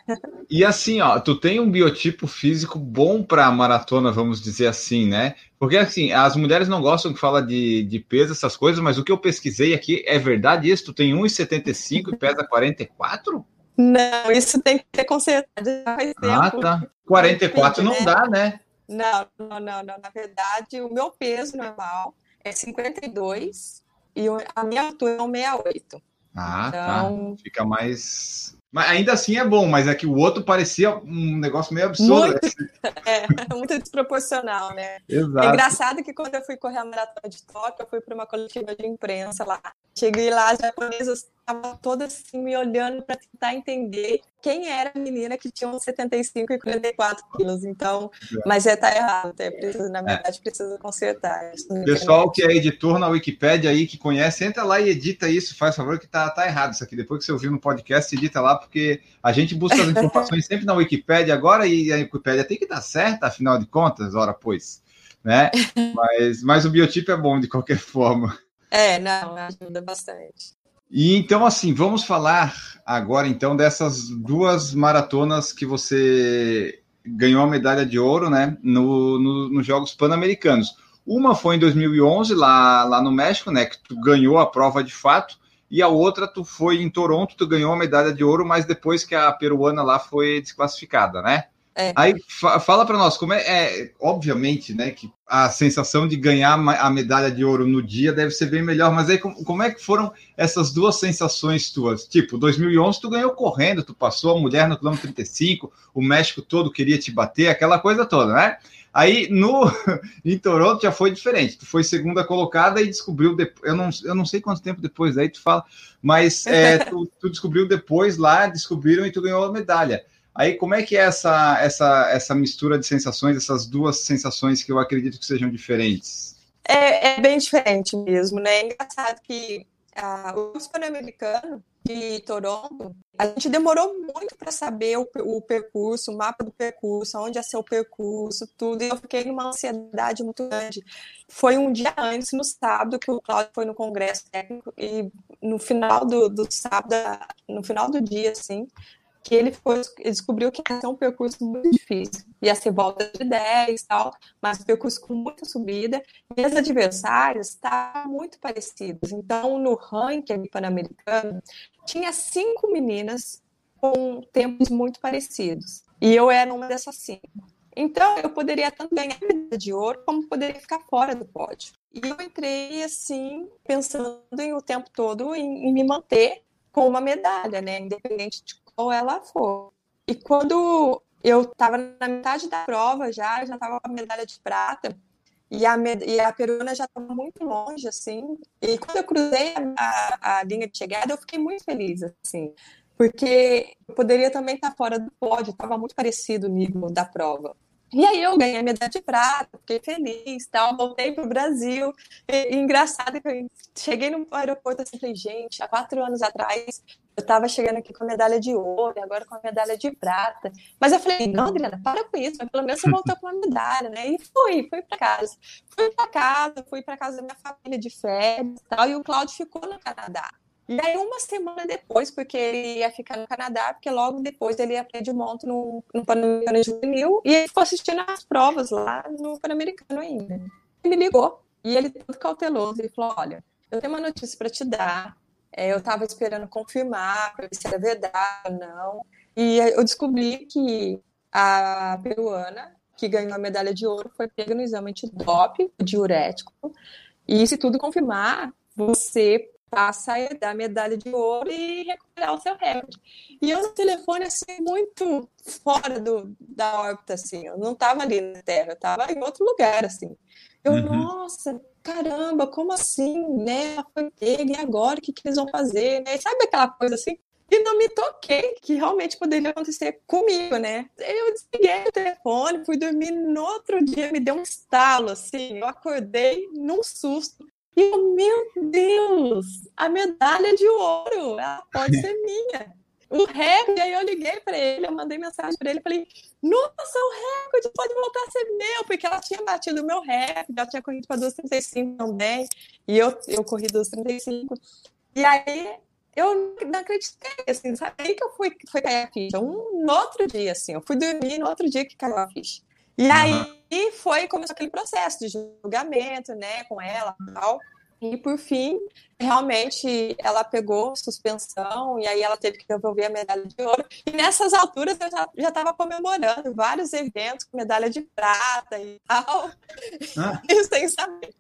E assim, ó, tu tem um biotipo físico bom para maratona, vamos dizer assim, né? Porque assim, as mulheres não gostam que fala de, de peso, essas coisas, mas o que eu pesquisei aqui é verdade isso? Tu tem 1,75 e pesa 44? Não, isso tem que ter consertado faz tempo. Ah, tá. 44 não né? dá, né? Não, não, não, não. Na verdade, o meu peso normal é 52 e a minha altura é 1,68. Ah, tá. então... tá. Fica mais mas ainda assim é bom, mas é que o outro parecia um negócio meio absurdo. Muito, é, muito desproporcional, né? Exato. É engraçado que quando eu fui correr a maratona de Tóquio, eu fui para uma coletiva de imprensa lá. Cheguei lá, as japonesas estavam todas assim me olhando para tentar entender quem era a menina que tinha uns 75 e 44 quilos. Então, é. mas é tá errado, é, precisa, na é. verdade, é. precisa consertar. Pessoal que é editor na Wikipedia aí, que conhece, entra lá e edita isso, faz favor, que tá, tá errado isso aqui. Depois que você ouviu no podcast, edita lá, porque a gente busca as informações sempre na Wikipedia agora e a Wikipedia tem que dar certo, afinal de contas, ora pois. Né? Mas, mas o biotipo é bom de qualquer forma. É, não, ajuda bastante. E então, assim, vamos falar agora então dessas duas maratonas que você ganhou a medalha de ouro, né, no, no, nos Jogos Pan-Americanos. Uma foi em 2011 lá, lá no México, né, que tu ganhou a prova de fato, e a outra tu foi em Toronto, tu ganhou a medalha de ouro, mas depois que a peruana lá foi desclassificada, né? É. Aí fala para nós como é, é, obviamente, né, que a sensação de ganhar a medalha de ouro no dia deve ser bem melhor, mas aí como, como, é que foram essas duas sensações tuas? Tipo, 2011 tu ganhou correndo, tu passou a mulher no quilômetro 35, o México todo queria te bater, aquela coisa toda, né? Aí no em Toronto já foi diferente. Tu foi segunda colocada e descobriu depois. Eu não, eu não sei quanto tempo depois aí tu fala, mas é, tu, tu descobriu depois lá, descobriram e tu ganhou a medalha. Aí, como é que é essa, essa, essa mistura de sensações, essas duas sensações que eu acredito que sejam diferentes? É, é bem diferente mesmo, né? É engraçado que ah, o Pan-Americano de Toronto, a gente demorou muito para saber o, o, percurso, o mapa do percurso, onde ser o percurso, tudo, e eu fiquei numa ansiedade muito grande. Foi um dia antes, no sábado, que o Claudio foi no congresso técnico, e no final do, do sábado, no final do dia, assim, que ele, foi, ele descobriu que ia ser um percurso muito difícil. Ia ser volta de 10 e tal, mas um percurso com muita subida. E as adversárias estavam muito parecidas. Então, no ranking pan-americano, tinha cinco meninas com tempos muito parecidos. E eu era uma dessas cinco. Então, eu poderia tanto ganhar medalha de ouro, como poderia ficar fora do pódio. E eu entrei, assim, pensando em, o tempo todo em, em me manter com uma medalha, né? Independente de qual ela for. E quando eu estava na metade da prova já, já estava com a medalha de prata, e a, e a peruana já estava muito longe, assim. E quando eu cruzei a, a, linha de chegada, eu fiquei muito feliz, assim. Porque eu poderia também estar fora do pódio, estava muito parecido o nível da prova. E aí eu ganhei a medalha de prata, fiquei feliz, tal, voltei para o Brasil. E, e engraçado que eu cheguei no aeroporto assim, falei, gente, há quatro anos atrás eu estava chegando aqui com a medalha de ouro, agora com a medalha de prata. Mas eu falei, não, Adriana, para com isso, mas pelo menos você voltou com a medalha, né? E fui, fui para casa. Fui para casa, fui para casa da minha família de férias e tal, e o Cláudio ficou no Canadá. E aí, uma semana depois, porque ele ia ficar no Canadá, porque logo depois ele ia para Edmonton no, no Pan-Americano Juvenil, e ele ficou assistindo as provas lá no Pan-Americano ainda. Ele me ligou, e ele todo cauteloso, ele falou, olha, eu tenho uma notícia para te dar, é, eu estava esperando confirmar, para ver se era verdade ou não, e eu descobri que a peruana, que ganhou a medalha de ouro, foi pega no exame antidoping, diurético, e se tudo confirmar, você passa a dar medalha de ouro e recuperar o seu recorde. E eu no telefone, assim, muito fora do, da órbita, assim, eu não estava ali na Terra, eu estava em outro lugar, assim. Eu, uhum. nossa, caramba, como assim, né? Ela foi pega, e agora o que, que eles vão fazer, né? Sabe aquela coisa assim? E não me toquei que realmente poderia acontecer comigo, né? Eu desliguei o telefone, fui dormir no outro dia, me deu um estalo, assim, eu acordei num susto. E eu, meu Deus, a medalha de ouro, ela pode ser minha. O recorde, aí eu liguei para ele, eu mandei mensagem para ele, falei, nossa, o recorde pode voltar a ser meu, porque ela tinha batido o meu recorde, ela tinha corrido para 2,35 também, e eu, eu corri 2,35. E aí eu não acreditei, assim, sabe? Aí que eu fui, foi cair a ficha. Um no outro dia, assim, eu fui dormir no outro dia que caiu a ficha. E uhum. aí foi, começou aquele processo de julgamento, né, com ela e tal. E por fim, realmente ela pegou suspensão e aí ela teve que devolver a medalha de ouro. E nessas alturas eu já estava comemorando vários eventos com medalha de prata e tal, ah. sem saber.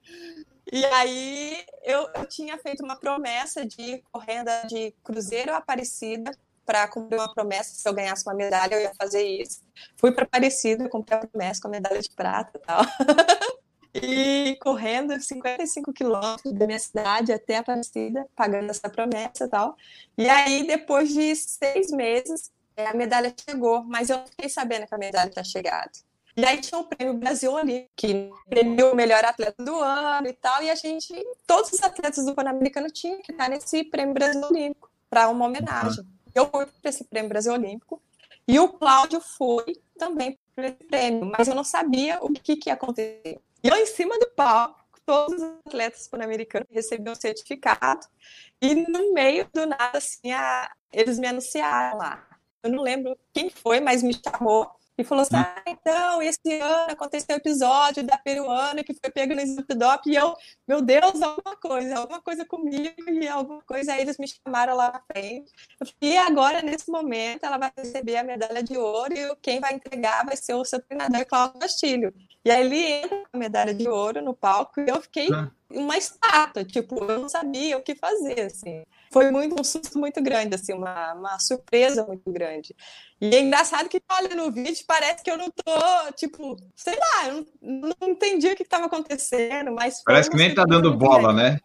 E aí eu, eu tinha feito uma promessa de correndo de Cruzeiro Aparecida para cumprir uma promessa. Se eu ganhasse uma medalha, eu ia fazer isso. Fui para Aparecida, cumpri a promessa com a medalha de prata e tal. e correndo 55 quilômetros da minha cidade até Aparecida, pagando essa promessa e tal. E aí, depois de seis meses, é, a medalha chegou, mas eu fiquei sabendo que a medalha tinha chegado. E aí tinha o prêmio Brasil Olímpico, que premiou o melhor atleta do ano e tal, e a gente, todos os atletas do Pan-Americano tinham que estar nesse prêmio Brasil Olímpico, para uma homenagem. Eu fui para esse prêmio Brasil Olímpico e o Cláudio foi também para esse prêmio, mas eu não sabia o que, que ia acontecer. E eu, em cima do palco, todos os atletas pan-americanos recebiam um certificado e no meio do nada, assim, a... eles me anunciaram lá. Eu não lembro quem foi, mas me chamou e falou assim: ah, então, esse ano aconteceu o episódio da peruana que foi pega no Snoop Dogg, e eu, meu Deus, alguma coisa, alguma coisa comigo, e alguma coisa, aí eles me chamaram lá na frente. E agora, nesse momento, ela vai receber a medalha de ouro, e quem vai entregar vai ser o seu treinador, Cláudio Castilho. E aí ele entra com a medalha de ouro no palco, e eu fiquei ah. uma estátua, tipo, eu não sabia o que fazer, assim foi muito um susto muito grande, assim, uma, uma surpresa muito grande. E é engraçado que olha no vídeo, parece que eu não tô, tipo, sei lá, eu não, não entendi o que estava acontecendo, mas Parece que nem tá dando bola, né?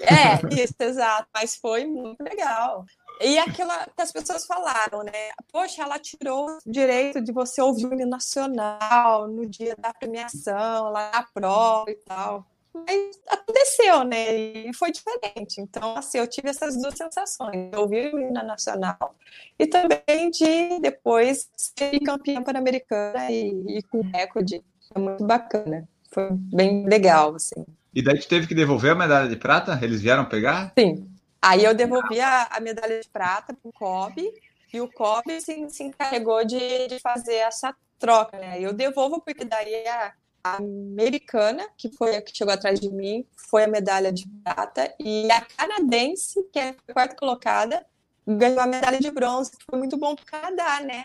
É, isso, exato, mas foi muito legal. E aquilo que as pessoas falaram, né? Poxa, ela tirou o direito de você ouvir o hino nacional no dia da premiação, lá na prova e tal. Mas aconteceu, né? E foi diferente. Então, assim, eu tive essas duas sensações. Eu ouvi o hino nacional e também de depois ser campeã pan-americana e, e, com recorde. Foi muito bacana. Foi bem legal, assim. E daí tu teve que devolver a medalha de prata? Eles vieram pegar? Sim. Aí eu devolvi a, a medalha de prata para o Kobe e o Kobe se, se encarregou de, de fazer essa troca, né? Eu devolvo porque daí a americana, que foi a que chegou atrás de mim, foi a medalha de prata, e a canadense, que é a quarta colocada, ganhou a medalha de bronze, que foi muito bom para o Canadá, né?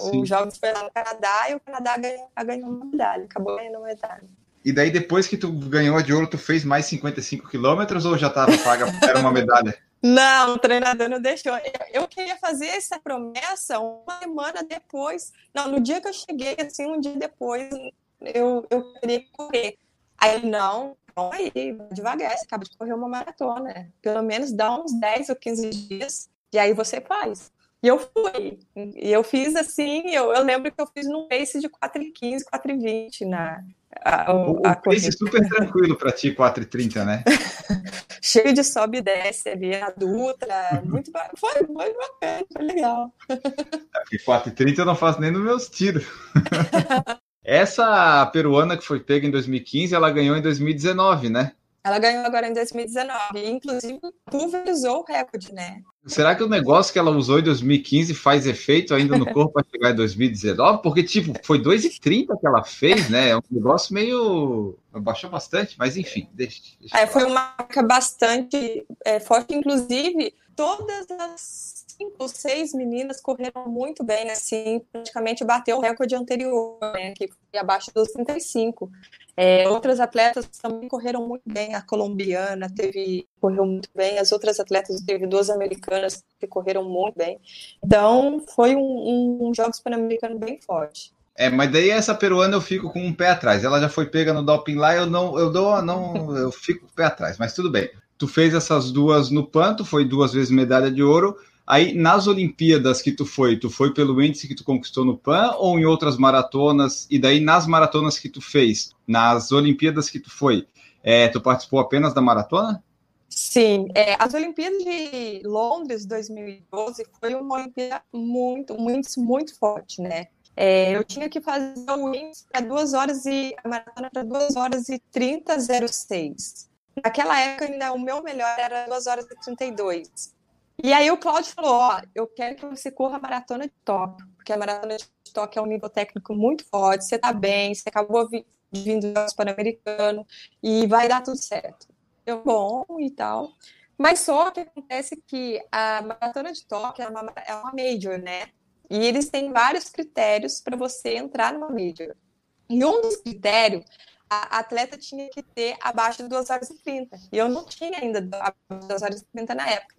Sim. O Jogos foi lá no Canadá e o Canadá ganhou, ganhou uma medalha, acabou ganhando uma medalha. E daí, depois que tu ganhou a de ouro, tu fez mais 55 quilômetros ou já estava paga? Era uma medalha? Não, o treinador não deixou. Eu, eu, queria fazer essa promessa uma semana depois. Não, no dia que eu cheguei, assim, um dia depois, eu, eu queria correr. Aí não, calma aí, devagar, você acaba de correr uma maratona. Pelo menos dá uns 10 ou 15 dias, e aí você faz. E eu fui. E eu fiz assim, eu, eu lembro que eu fiz num pace de 4,15, 4,20 na. A, a, o pace super tranquilo para ti, 4,30, né? Cheio de sobe e desce ali, a Dutra. Muito foi, foi bacana, foi legal. É, 4,30 eu não faço nem nos meus tiros. Essa peruana que foi pega em 2015, ela ganhou em 2019, né? Ela ganhou agora em 2019, inclusive pulverizou o recorde, né? Será que o negócio que ela usou em 2015 faz efeito ainda no corpo para chegar em 2019? Porque, tipo, foi 2,30 que ela fez, né? É um negócio meio. Baixou bastante, mas enfim, deixa. deixa é, foi uma marca bastante é, forte, inclusive, todas as cinco ou seis meninas correram muito bem, assim, praticamente bateu o recorde anterior, né, que foi abaixo dos 35. É, outras atletas também correram muito bem, a colombiana teve correu muito bem, as outras atletas teve duas americanas que correram muito bem. Então foi um, um, um Jogos Pan-Americano bem forte. É, mas daí essa peruana eu fico com um pé atrás. Ela já foi pega no doping lá, eu não, eu dou, não, eu fico com o pé atrás. Mas tudo bem. Tu fez essas duas no panto, foi duas vezes medalha de ouro. Aí, nas Olimpíadas que tu foi, tu foi pelo índice que tu conquistou no PAN ou em outras maratonas? E daí, nas maratonas que tu fez, nas Olimpíadas que tu foi, é, tu participou apenas da maratona? Sim, é, as Olimpíadas de Londres 2012 foi uma Olimpíada muito, muito, muito forte, né? É, eu tinha que fazer o índice para 2 horas e a maratona para 2 horas e 30,06. Naquela época, ainda o meu melhor era 2 horas e 32. E aí o Cláudio falou: Ó, eu quero que você corra a maratona de Tóquio, porque a maratona de Tóquio é um nível técnico muito forte, você tá bem, você acabou vindo do Pan-Americano e vai dar tudo certo. Eu, bom e tal. Mas só que acontece que a maratona de Tóquio é uma, é uma major, né? E eles têm vários critérios para você entrar numa major. E um dos critérios, a atleta tinha que ter abaixo de 2 horas e 30. E eu não tinha ainda abaixo de 2 horas e 30 na época.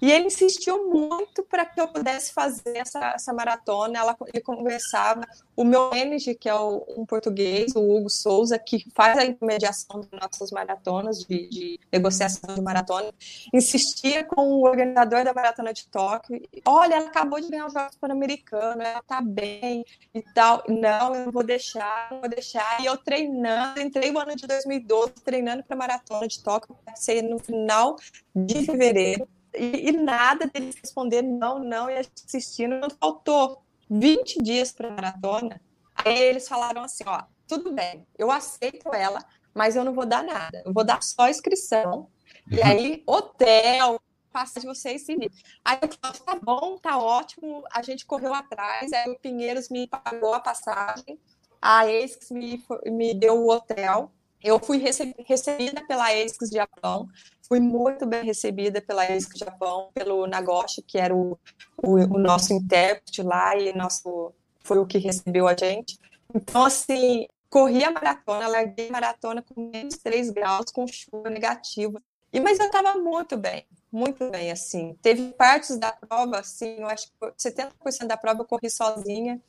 E ele insistiu muito para que eu pudesse fazer essa, essa maratona. Ela, ele conversava. O meu manager, que é o, um português, o Hugo Souza, que faz a intermediação das nossas maratonas, de, de, negociação de maratona, insistia com o organizador da maratona de Tóquio. Olha, ela acabou de ganhar o Jogos Pan-Americano, ela está bem e tal. Não, eu não vou deixar, não vou deixar. E eu treinando, entrei no ano de 2012 treinando para maratona de Tóquio, ser no final de fevereiro e, e nada deles responder não, não, e assistindo. Quando faltou 20 dias para a maratona, aí eles falaram assim: ó, tudo bem, eu aceito ela, mas eu não vou dar nada. Eu vou dar só inscrição. E aí, hotel, passar de vocês e Aí eu falei, tá bom, tá ótimo. A gente correu atrás, aí o Pinheiros me pagou a passagem, a ASICS me, me deu o hotel. Eu fui recebida pela ASICS Japão, fui muito bem recebida pela ASICS Japão, pelo Nagoshi, que era o, o, o nosso intérprete lá e nosso, foi o que recebeu a gente. Então, assim, corri a maratona, larguei a maratona com menos 3 graus, com chuva negativa. E, mas eu estava muito bem, muito bem, assim. Teve partes da prova, assim, eu acho que 70% da prova eu corri sozinha.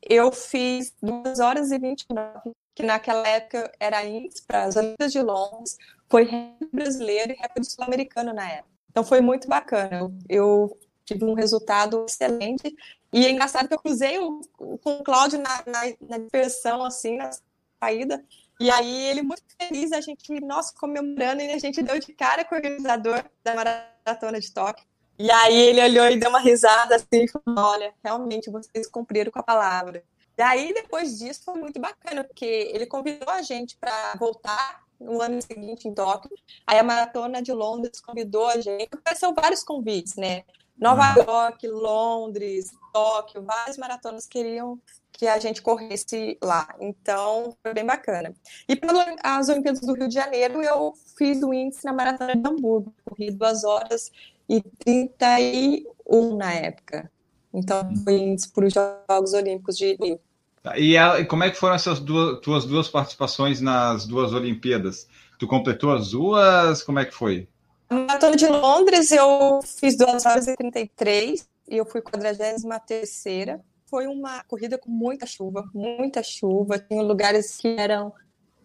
Eu fiz 2 horas e 29, que naquela época era índice para as Olimpíadas de Londres, foi recorde brasileiro e recorde sul-americano na época. Então foi muito bacana. Eu, tive um resultado excelente. E é engraçado que eu cruzei o, com o Cláudio na, na, na diversão, assim, na saída. E aí ele muito feliz, a gente, nossa, comemorando, e a gente deu de cara com o organizador da Maratona de Tóquio. E aí ele olhou e deu uma risada assim, e falou, olha, realmente vocês cumpriram com a palavra. E aí, depois disso, foi muito bacana, porque ele convidou a gente para voltar no ano seguinte em Tóquio. Aí a Maratona de Londres convidou a gente. Apareceu vários convites, né? Nova uhum. York, Londres, Tóquio, várias maratonas queriam que a gente corresse lá. Então, foi bem bacana. E pelas Olimpíadas do Rio de Janeiro, eu fiz o índice na Maratona de Hamburgo. Corri 2 horas e 31 na época. Então, foi para os Jogos Olímpicos de Rio. Tá, e, e como é que foram essas duas, tuas duas participações nas duas Olimpíadas? Tu completou as duas? Como é que foi? Na Maratona de Londres, eu fiz 2 horas e 33 e eu fui 43 terceira foi uma corrida com muita chuva, muita chuva. Tinha lugares que eram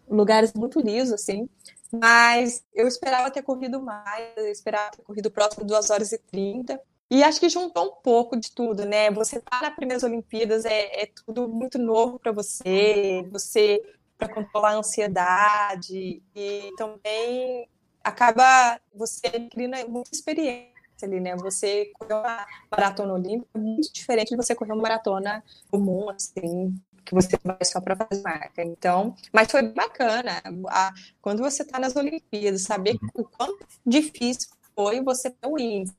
lugares muito lisos, assim. Mas eu esperava ter corrido mais, eu esperava ter corrido próximo de 2 horas e 30. E acho que juntou um pouco de tudo, né? Você tá nas primeiras Olimpíadas, é, é tudo muito novo para você, você para controlar a ansiedade e também acaba você adquirindo muita experiência ali, né? Você correr uma maratona olímpica é muito diferente de você correr uma maratona comum, assim, que você vai só para fazer marca. Então, mas foi bacana. A, quando você está nas Olimpíadas, saber uhum. o quão difícil foi você ter o índice.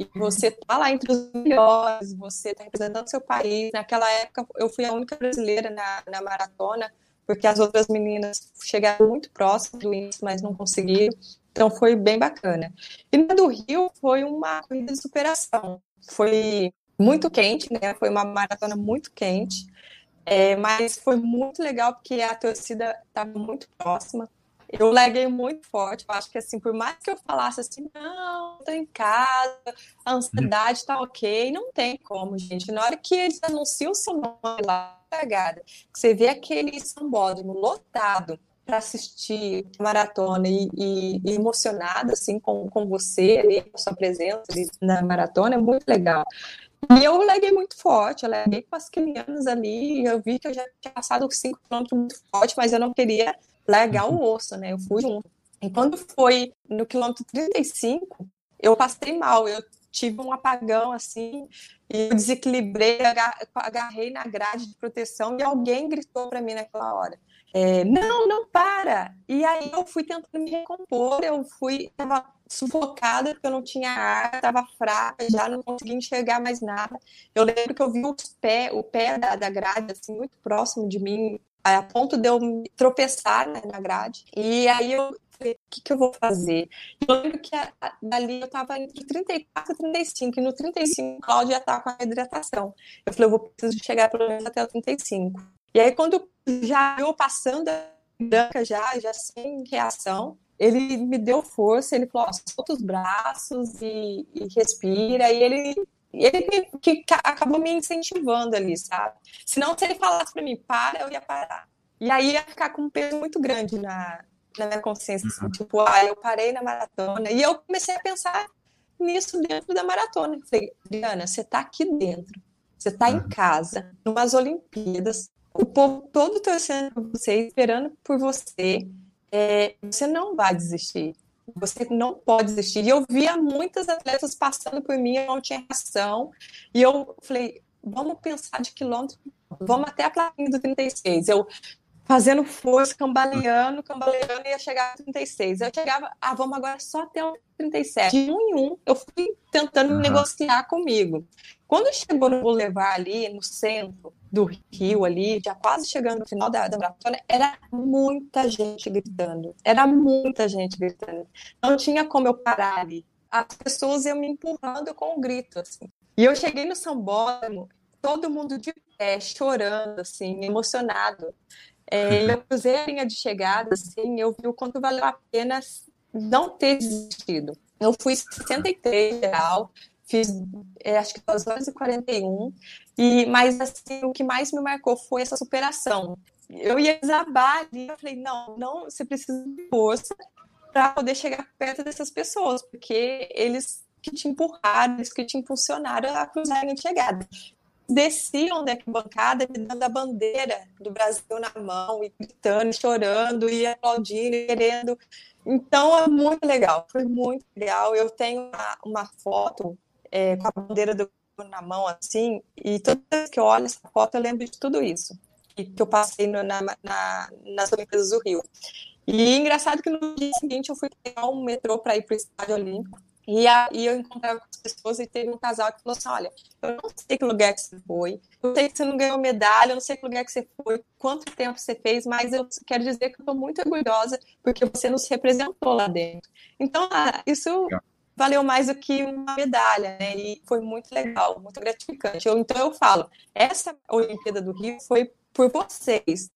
E você tá lá entre os melhores, você tá representando seu país. Naquela época, eu fui a única brasileira na, na maratona, porque as outras meninas chegaram muito próximas do índice, mas não conseguiram. Então foi bem bacana. E na do Rio foi uma corrida de superação. Foi muito quente, né? Foi uma maratona muito quente. É, mas foi muito legal porque a torcida estava muito próxima. Eu leguei muito forte. Eu acho que assim, por mais que eu falasse assim, não, estou em casa, a ansiedade está ok, não tem como, gente. Na hora que eles anunciam o seu nome lá, que você vê aquele sambódromo lotado, para assistir maratona e, e, e, assim com, com você ali, com sua presença ali na maratona, é muito legal. E eu leguei muito forte, eu leguei com as crianças ali, eu vi que eu já tinha passado 5 km muito forte, mas eu não queria largar o osso, né? Eu fui junto. E quando foi no quilômetro 35, eu passei mal, eu tive um apagão assim, e eu desequilibrei, agarrei na grade de proteção e alguém gritou para mim naquela hora é, não, não para. E aí eu fui tentando me recompor, eu fui, estava sufocada porque eu não tinha ar, estava fraca, já não conseguia enxergar mais nada. Eu lembro que eu vi os pé, o pé da, da grade assim muito próximo de mim, a ponto de eu tropeçar né, na grade. E aí eu falei, o que, que eu vou fazer? Eu lembro que a, dali eu estava entre 34 e 35, e no 35 o Cláudio já estava com a hidratação. Eu falei, eu vou precisar chegar pelo menos até o 35. E aí, quando já eu passando a branca, já, já sem reação, ele me deu força, ele falou, solta os braços e, e respira, e ele ele que, que acabou me incentivando ali, sabe? Senão, se ele falasse para mim, para, eu ia parar. E aí ia ficar com um peso muito grande na, na minha consciência, assim, uhum. tipo, ah, eu parei na maratona. E eu comecei a pensar nisso dentro da maratona. Eu falei, Adriana, você está aqui dentro, você está uhum. em casa, numas Olimpíadas, o povo todo torcendo por você, esperando por você. É, você não vai desistir. Você não pode desistir. E eu via muitas atletas passando por mim, eu não tinha reação. E eu falei, vamos pensar de quilômetro, vamos até a plaquinha do 36. Eu fazendo força, cambaleando, cambaleando, ia chegar a 36. Eu chegava, ah, vamos agora só até o 37. De um em um, eu fui tentando uhum. negociar comigo. Quando chegou no Boulevard ali, no centro do Rio ali, já quase chegando no final da, da maratona, era muita gente gritando. Era muita gente gritando. Não tinha como eu parar ali. As pessoas iam me empurrando com um grito, assim. E eu cheguei no Sambódromo, todo mundo de pé, chorando, assim, emocionado. É, eu cruzei a linha de chegada, assim, eu vi o quanto valeu a pena não ter desistido. Eu fui 63 geral, fiz é, acho que 2 horas e 41, e, mas assim, o que mais me marcou foi essa superação. Eu ia desabar ali, eu falei, não, não, você precisa de força para poder chegar perto dessas pessoas, porque eles que te empurraram, eles que te impulsionaram a cruzar a linha de chegada desciam da arquibancada me dando a bandeira do Brasil na mão, e gritando, chorando, e aplaudindo, e querendo. Então, é muito legal, foi muito legal. Eu tenho uma, uma foto é, com a bandeira do na mão, assim, e toda vez que eu olho essa foto, eu lembro de tudo isso que, que eu passei no, na, na, nas Olimpíadas do Rio. E engraçado que no dia seguinte eu fui pegar um metrô para ir para o Estádio Olímpico, e, a, e eu encontrava com as pessoas e teve um casal que falou assim: Olha, eu não sei que lugar que você foi, eu sei que você não ganhou medalha, eu não sei que lugar que você foi, quanto tempo você fez, mas eu quero dizer que eu estou muito orgulhosa porque você nos representou lá dentro. Então, ah, isso valeu mais do que uma medalha, né? E foi muito legal, muito gratificante. Eu, então, eu falo: essa Olimpíada do Rio foi por vocês,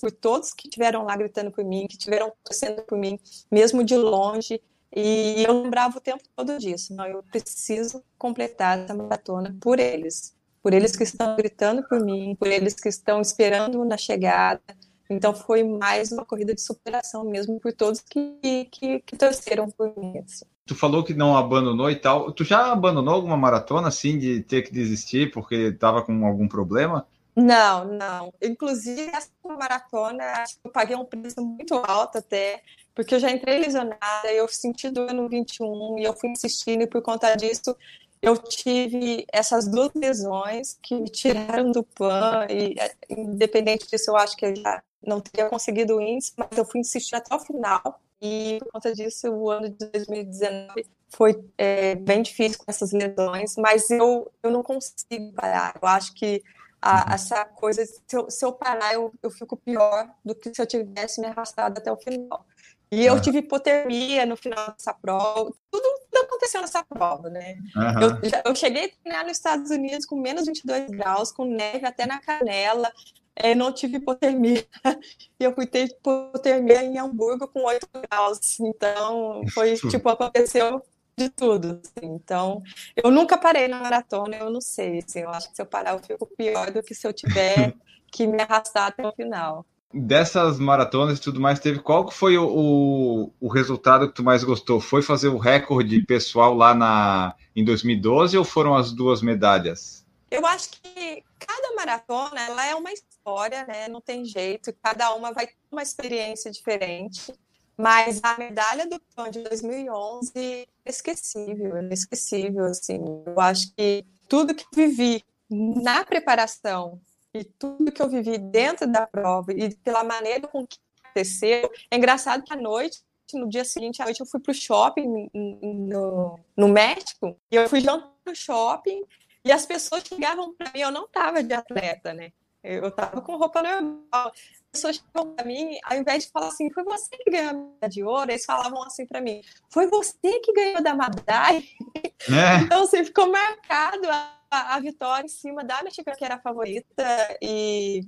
por todos que estiveram lá gritando por mim, que estiveram torcendo por mim, mesmo de longe. E eu lembrava o tempo todo disso. Não, eu preciso completar essa maratona por eles. Por eles que estão gritando por mim, por eles que estão esperando na chegada. Então foi mais uma corrida de superação mesmo por todos que, que, que torceram por mim. Assim. Tu falou que não abandonou e tal. Tu já abandonou alguma maratona assim de ter que desistir porque estava com algum problema? Não, não. Inclusive, essa maratona, acho que eu paguei um preço muito alto até, porque eu já entrei lesionada, eu senti dor no 21 e eu fui insistindo, e por conta disso eu tive essas duas lesões que me tiraram do PAN, e independente disso, eu acho que eu já não teria conseguido o índice, mas eu fui insistir até o final, e por conta disso, o ano de 2019 foi é, bem difícil com essas lesões, mas eu, eu não consigo parar. Eu acho que a, uhum. essa coisa, se eu, se eu parar, eu, eu fico pior do que se eu tivesse me arrastado até o final. E eu tive hipotermia no final dessa prova. Tudo, tudo aconteceu nessa prova, né? Uhum. Eu, eu, cheguei a treinar nos Estados Unidos com menos 22 graus, com neve até na canela. É, não tive hipotermia. E eu fui ter hipotermia em Hamburgo com 8 graus. Então, foi tipo, aconteceu de tudo. Assim. Então, eu nunca parei na maratona, eu não sei. Assim, eu acho que se eu parar, eu fico pior do que se eu tiver que me arrastar até o final dessas maratonas e tudo mais, teve qual foi o, o, o, resultado que tu mais gostou? Foi fazer o recorde pessoal lá na, em 2012 ou foram as duas medalhas? Eu acho que cada maratona ela é uma história, né? Não tem jeito, cada uma vai ter uma experiência diferente. Mas a medalha do PAN de 2011 é inesquecível, inesquecível, assim. Eu acho que tudo que vivi na preparação e tudo que eu vivi dentro da prova e pela maneira com que aconteceu. É engraçado que à noite, no dia seguinte à noite, eu fui para o shopping no, no México e eu fui jantar no shopping e as pessoas chegavam para mim, eu não estava de atleta, né? Eu estava com roupa normal. As pessoas chegavam para mim, ao invés de falar assim, foi você que ganhou a medalha de ouro, eles falavam assim para mim, foi você que ganhou da Madai? É. Então, assim, ficou marcado a a, vitória em cima da mexicana, que era a favorita, e,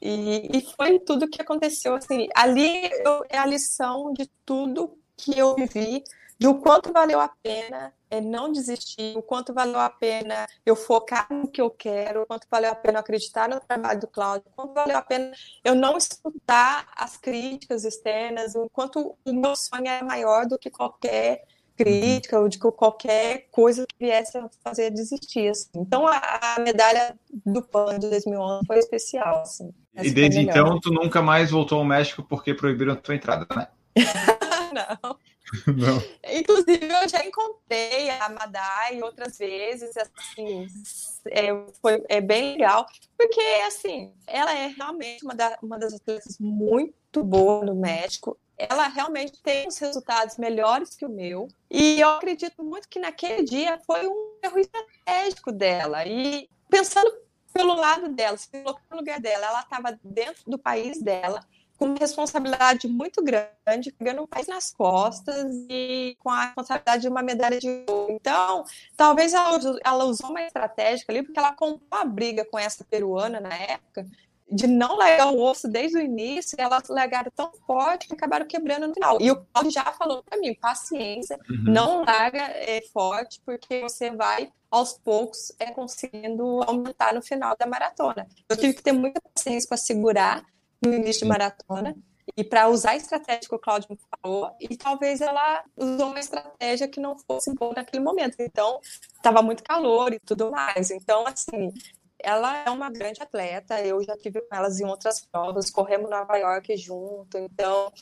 e, e foi tudo que aconteceu. Assim, ali eu, é a lição de tudo que eu vivi, de o quanto valeu a pena é não desistir, o quanto valeu a pena eu focar no que eu quero, o quanto valeu a pena eu acreditar no trabalho do Cláudio, o quanto valeu a pena eu não escutar as críticas externas, o quanto o meu sonho é maior do que qualquer crítica ou de qualquer coisa que viesse a fazer desistir. Assim. Então a, a, medalha do PAN de 2011 foi especial. Assim. e desde então tu nunca mais voltou ao México porque proibiram a tua entrada, né? não. Não. Inclusive, eu já encontrei a Madai outras vezes, assim, é, foi, é bem legal, porque, assim, ela é realmente uma, da, uma das atletas muito boa no México, ela realmente tem os resultados melhores que o meu, e eu acredito muito que naquele dia foi um erro estratégico dela, e pensando pelo lado dela, se colocando no lugar dela, ela estava dentro do país dela, com uma responsabilidade muito grande, pegando o país nas costas e com a responsabilidade de uma medalha de ouro. Então, talvez ela, ela usou uma estratégia ali, porque ela comprou a briga com essa peruana na época, de não largar o osso desde o início, elas largaram tão forte que acabaram quebrando no final. E o Paulo já falou para mim, paciência, uhum. não larga é, forte, porque você vai aos poucos é conseguindo aumentar no final da maratona. Eu tive que ter muita paciência para segurar no início de maratona e para usar a estratégia que o Claudio me falou, e talvez ela usou uma estratégia que não fosse boa naquele momento. Então, estava muito calor e tudo mais. Então, assim, ela é uma grande atleta, eu já tive com elas em outras provas, corremos Nova York junto, então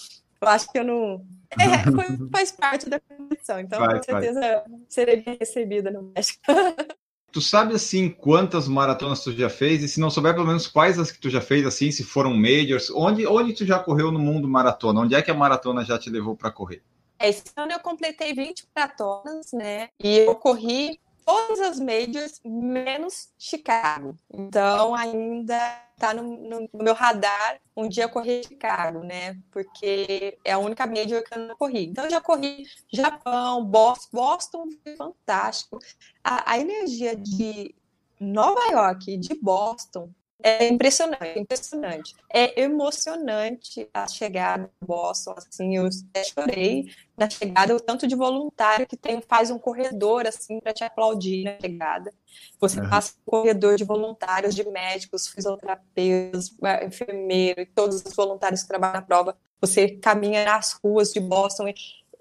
eu acho que eu não. É, foi, faz parte da competição, então vai, com certeza vai. serei bem recebida no México. Tu sabe assim quantas maratonas tu já fez? E se não souber, pelo menos quais as que tu já fez, assim, se foram majors, onde, onde tu já correu no mundo maratona? Onde é que a maratona já te levou para correr? Esse ano eu completei 20 maratonas, né? E eu corri todas as majors, menos Chicago. Então, ainda está no, no, meu radar um dia correr Chicago, né? Porque é a única major que eu não corri. Então, já corri Japão, Boston. Boston fantástico. A, a energia de Nova York, de Boston, é impressionante, impressionante. É emocionante a chegada em Boston, assim, eu chorei na chegada, o tanto de voluntário que tem, faz um corredor, assim, para te aplaudir na chegada. Você passa um corredor de voluntários, de médicos, fisioterapeutas, enfermeiro e todos os voluntários que trabalham na prova. Você caminha nas ruas de Boston e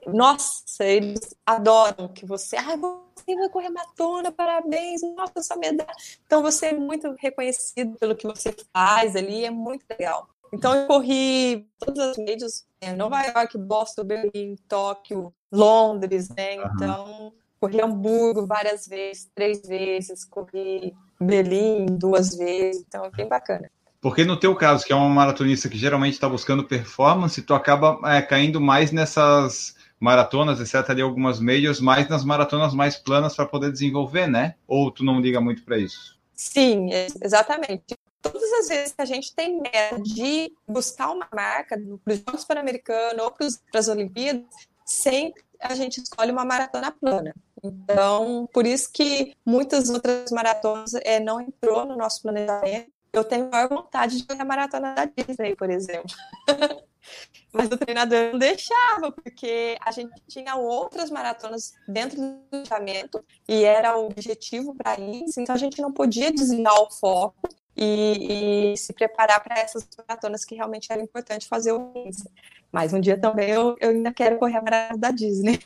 nossa, eles adoram que você, ah, você vai correr maratona, parabéns, nossa, sua medalha. Então você é muito reconhecido pelo que você faz ali, é muito legal. Então eu corri todas as mídias, é, Nova York, Boston, Berlim, Tóquio, Londres, né? Então corri Hamburgo várias vezes, três vezes, corri Berlim duas vezes, então é bem bacana. Porque no teu caso, que é uma maratonista que geralmente está buscando performance, tu acaba é, caindo mais nessas maratonas, exceto ali algumas meios, mais nas maratonas mais planas para poder desenvolver, né? Ou tu não liga muito para isso? Sim, exatamente. Todas as vezes que a gente tem meta de buscar uma marca para os Jogos Pan-Americanos ou para as Olimpíadas, sempre a gente escolhe uma maratona plana. Então, por isso que muitas outras maratonas é, não entrou no nosso planejamento. Eu tenho maior vontade de fazer a maratona da Disney, por exemplo. Mas o treinador não deixava, porque a gente tinha outras maratonas dentro do planejamento e era o objetivo para isso, então a gente não podia desviar o foco e, e se preparar para essas maratonas que realmente era importante fazer o. Mas um dia também eu, eu ainda quero correr a maratona da Disney.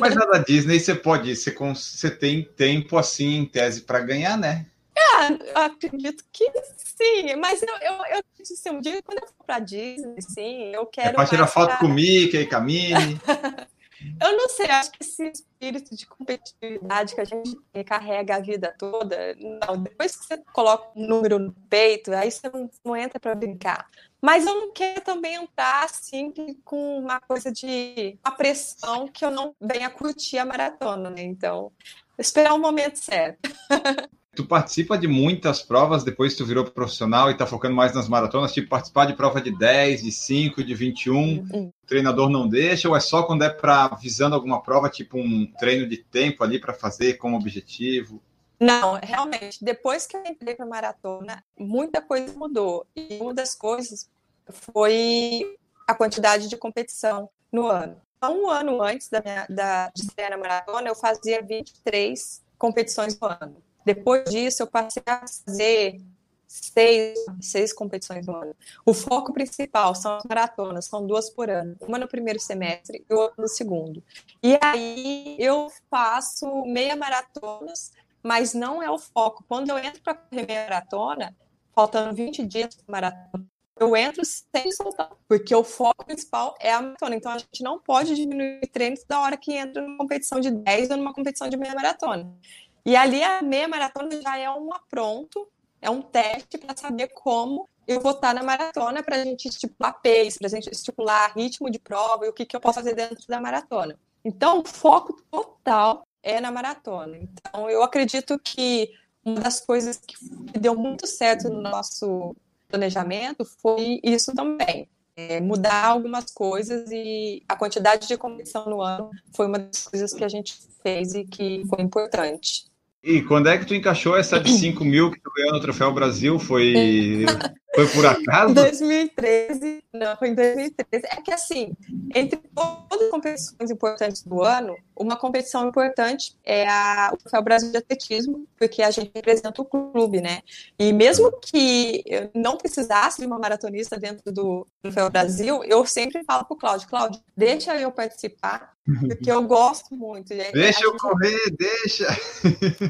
Mas na da Disney você pode, você, você tem tempo assim em tese para ganhar, né? Eu acredito que sim, mas eu, eu, eu assim, um dia quando eu for para Disney, sim, eu quero. É para tirar foto pra... com o Mickey e Camille. eu não sei, acho que esse espírito de competitividade que a gente carrega a vida toda, não, depois que você coloca um número no peito, aí você não, não entra para brincar. Mas eu não quero também entrar assim com uma coisa de uma pressão que eu não venha curtir a maratona, né? Então, esperar o momento certo. Tu participa de muitas provas depois que tu virou profissional e tá focando mais nas maratonas, tipo participar de prova de 10, de 5, de 21. Uhum. O treinador não deixa ou é só quando é para visando alguma prova, tipo um treino de tempo ali para fazer como objetivo? Não, realmente, depois que eu entrei para maratona, muita coisa mudou. E uma das coisas foi a quantidade de competição no ano. Um ano antes da minha da, de estrear na maratona, eu fazia 23 competições no ano. Depois disso, eu passei a fazer seis, seis competições no ano. O foco principal são as maratonas, são duas por ano, uma no primeiro semestre e outra no segundo. E aí eu faço meia maratonas, mas não é o foco. Quando eu entro para correr meia maratona, faltando 20 dias para maratona, eu entro sem soltar, porque o foco principal é a maratona. Então a gente não pode diminuir treinos da hora que entra numa competição de 10 ou numa competição de meia maratona. E ali a meia maratona já é um apronto, é um teste para saber como eu vou estar na maratona para a gente estipular pace, para a gente estipular ritmo de prova e o que, que eu posso fazer dentro da maratona. Então, o foco total é na maratona. Então, eu acredito que uma das coisas que deu muito certo no nosso planejamento foi isso também. É, mudar algumas coisas e a quantidade de competição no ano foi uma das coisas que a gente fez e que foi importante. E quando é que tu encaixou essa de 5 mil que tu ganhou no Troféu Brasil? Foi, foi por acaso? 2013, não, foi em 2013. É que assim, entre todas as competições importantes do ano, uma competição importante é a, o Troféu Brasil de Atletismo, porque a gente representa o clube, né? E mesmo que eu não precisasse de uma maratonista dentro do Troféu Brasil, eu sempre falo para o Cláudio, Cláudio, deixa eu participar, porque eu gosto muito. Deixa eu correr, deixa.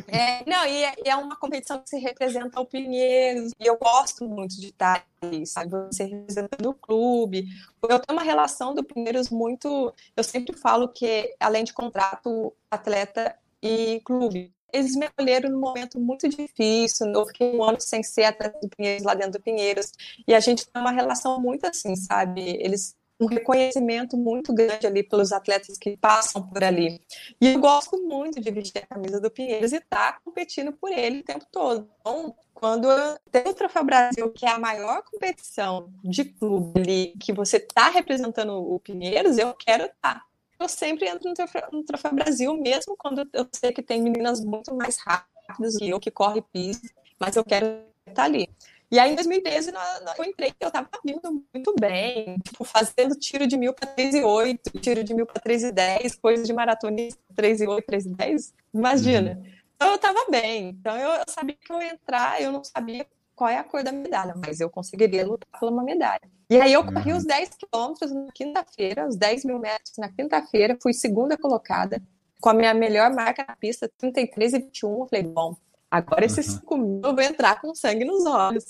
É, não, e é, é, uma competição que se representa o Pinheiros, e eu gosto muito de estar ali, sabe? Você representando o clube. Eu tenho uma relação do Pinheiros muito. Eu sempre falo que, além de contrato, atleta e clube. Eles me acolheram num momento muito difícil. Eu fiquei um ano sem ser atleta do Pinheiros, lá dentro do Pinheiros. E a gente tem uma relação muito assim, sabe? Eles um reconhecimento muito grande ali pelos atletas que passam por ali. E eu gosto muito de vestir a camisa do Pinheiros e estar tá competindo por ele o tempo todo. Então, quando tem o Troféu Brasil, que é a maior competição de clube ali, que você está representando o Pinheiros, eu quero estar. Tá. Eu sempre entro no Troféu, no Troféu Brasil, mesmo quando eu sei que tem meninas muito mais rápidas que eu, que corre piso, mas eu quero estar tá ali. E aí, em 2013, eu entrei, eu tava vindo muito bem, tipo, fazendo tiro de mil para 3 e 8, tiro de mil para 3 e 10, coisa de maratonista 3 e 8, 3 e 10. Imagina. Uhum. Então, eu tava bem. Então, eu, eu sabia que eu ia entrar, eu não sabia qual é a cor da medalha, mas eu conseguiria lutar pela uma medalha. E aí eu corri uhum. os 10 quilômetros na quinta-feira, os 10 mil metros na quinta-feira, fui segunda colocada, com a minha melhor marca na pista, 33 e 21. Eu falei, bom, agora esses 5 mil eu vou entrar com sangue nos olhos.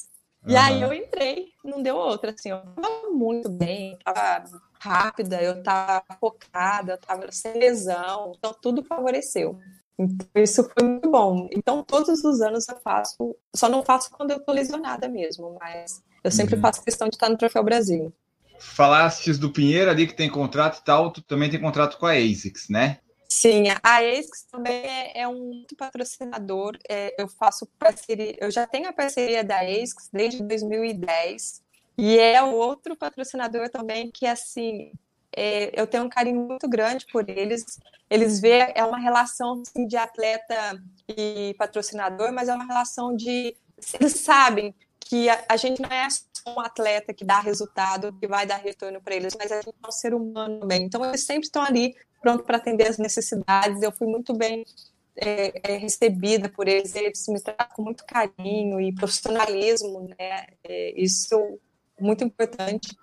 E uhum. aí eu entrei, não deu outra, assim, eu tava muito bem, tava rápida, eu tava focada, eu tava sem lesão, então tudo favoreceu. Então, isso foi muito bom. Então, todos os anos eu faço, só não faço quando eu tô lesionada mesmo, mas eu sempre uhum. faço questão de estar no Troféu Brasil. Falastes do Pinheiro ali que tem contrato e tal, tu também tem contrato com a ASICS, né? Sim, a ASICS também é, é um patrocinador. É, eu faço parceria, eu já tenho a parceria da ASICS desde 2010 e é outro patrocinador também que assim é, eu tenho um carinho muito grande por eles. Eles vê é uma relação assim, de atleta e patrocinador, mas é uma relação de eles sabem que a, a gente não é um atleta que dá resultado, que vai dar retorno para eles, mas a gente é um ser humano também. Então eles sempre estão ali pronto para atender as necessidades. Eu fui muito bem é, é, recebida por eles, eles me tratam com muito carinho e profissionalismo, né? É, isso muito importante.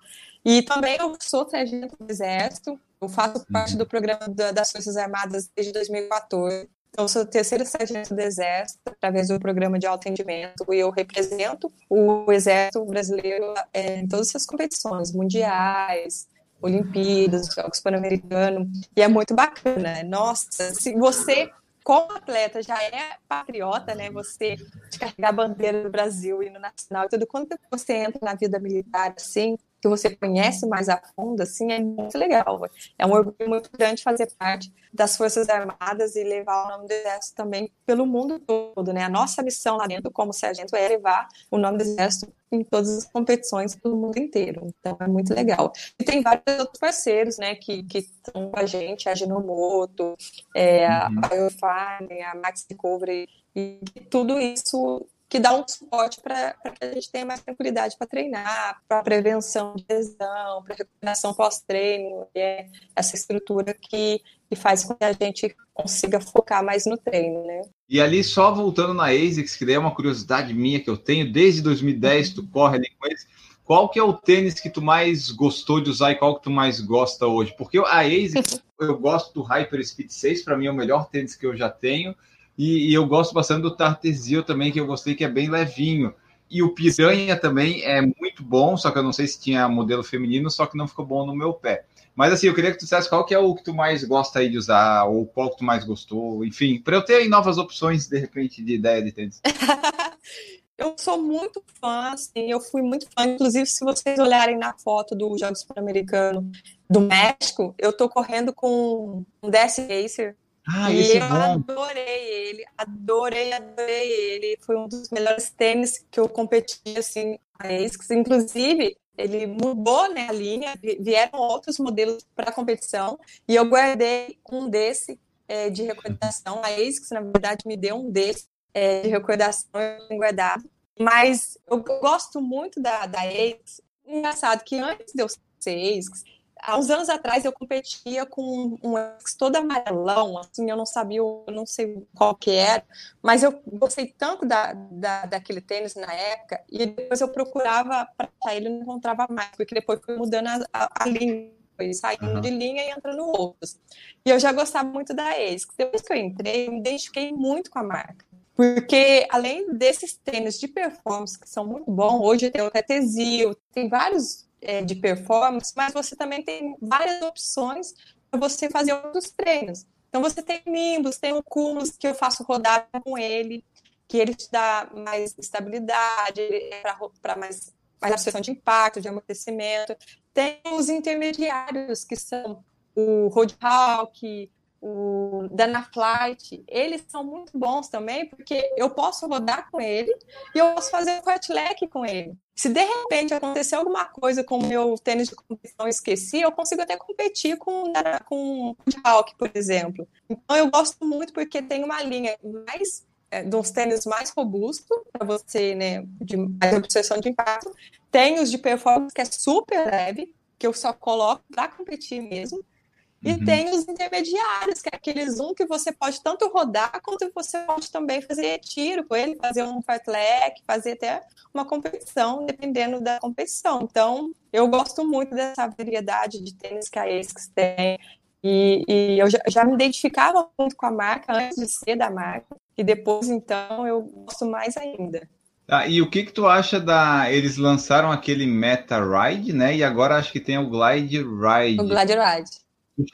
E também eu sou sargento do Exército, eu faço parte do programa das Forças Armadas desde 2014. Então, sou terceiro sargento do Exército, através do programa de atendimento, e eu represento o Exército brasileiro é, em todas as competições mundiais, Olimpíadas, Jogos Pan-Americanos, e é muito bacana. Nossa, se você, como atleta, já é patriota, né? Você carregar a bandeira do Brasil e no nacional, e tudo, quando você entra na vida militar, assim, que você conhece mais a fundo, assim, é muito legal. É um orgulho muito grande fazer parte das Forças Armadas e levar o nome do Exército também pelo mundo todo, né? A nossa missão lá dentro, como sargento, é levar o nome do Exército em todas as competições pelo mundo inteiro. Então, é muito legal. E tem vários outros parceiros, né, que, que estão com a gente, a Genomoto, é, uhum. a Biofarm, a Max Recovery, e tudo isso que dá um suporte para que a gente tenha mais tranquilidade para treinar, para prevenção de lesão, para recuperação pós-treino, é essa estrutura que, que faz com que a gente consiga focar mais no treino, né? E ali, só voltando na ASICS, que daí é uma curiosidade minha que eu tenho, desde 2010 tu corre ali com eles, qual que é o tênis que tu mais gostou de usar e qual que tu mais gosta hoje? Porque a ASICS, eu gosto do Hyper Speed 6, para mim é o melhor tênis que eu já tenho, e, e eu gosto bastante do Tartesio também, que eu gostei, que é bem levinho. E o Piranha também é muito bom, só que eu não sei se tinha modelo feminino, só que não ficou bom no meu pé. Mas assim, eu queria que tu dissesse qual que é o que tu mais gosta aí de usar, ou qual que tu mais gostou, enfim, para eu ter aí novas opções, de repente, de ideia de tênis. eu sou muito fã, assim, eu fui muito fã, inclusive se vocês olharem na foto do Jogos Pan-Americano do México, eu tô correndo com um DS Racer, ah, e eu é adorei ele, adorei, adorei ele. Foi um dos melhores tênis que eu competi, assim. Inclusive, ele mudou né, a linha, vieram outros modelos para a competição, e eu guardei um desse é, de recordação. A ASICS, na verdade, me deu um desse é, de recordação, eu guardado. Mas eu gosto muito da, da ASICS. Engraçado que antes de eu ser ASICS, há uns anos atrás eu competia com um X todo amarelão, assim, eu não sabia, eu não sei qual que era, mas eu gostei tanto da, da, daquele tênis na época, e depois eu procurava para ele e não encontrava mais, porque depois foi mudando a, a, a linha, foi saindo uhum. de linha e entrando outros. E eu já gostava muito da ASICS. Depois que eu entrei, eu me identifiquei muito com a marca. Porque além desses tênis de performance que são muito bons, hoje tem o Tetezil, tem vários é, de performance, mas você também tem várias opções para você fazer outros treinos. Então você tem Nimbus, tem o Cumulus que eu faço rodar com ele, que ele te dá mais estabilidade, é para mais, mais absorção de impacto, de amortecimento. Tem os intermediários, que são o Roadhawk, o Danaflight, eles são muito bons também, porque eu posso rodar com ele e eu posso fazer um fartlek com ele. Se de repente acontecer alguma coisa com o meu tênis de competição e esqueci, eu consigo até competir com, com o Hawk, por exemplo. Então eu gosto muito porque tem uma linha mais é, de uns tênis mais robustos para você, né, de mais obsessão de impacto. Tem os de performance que é super leve, que eu só coloco para competir mesmo. E uhum. tem os intermediários, que é aqueles um que você pode tanto rodar, quanto você pode também fazer tiro com ele, fazer um fartlek, fazer até uma competição, dependendo da competição. Então, eu gosto muito dessa variedade de tênis que a ASICS tem. E, e eu já, já, me identificava muito com a marca antes de ser da marca. E depois, então, eu gosto mais ainda. Ah, e o que que tu acha da... Eles lançaram aquele Meta Ride, né? E agora acho que tem o Glide Ride. O Glide Ride.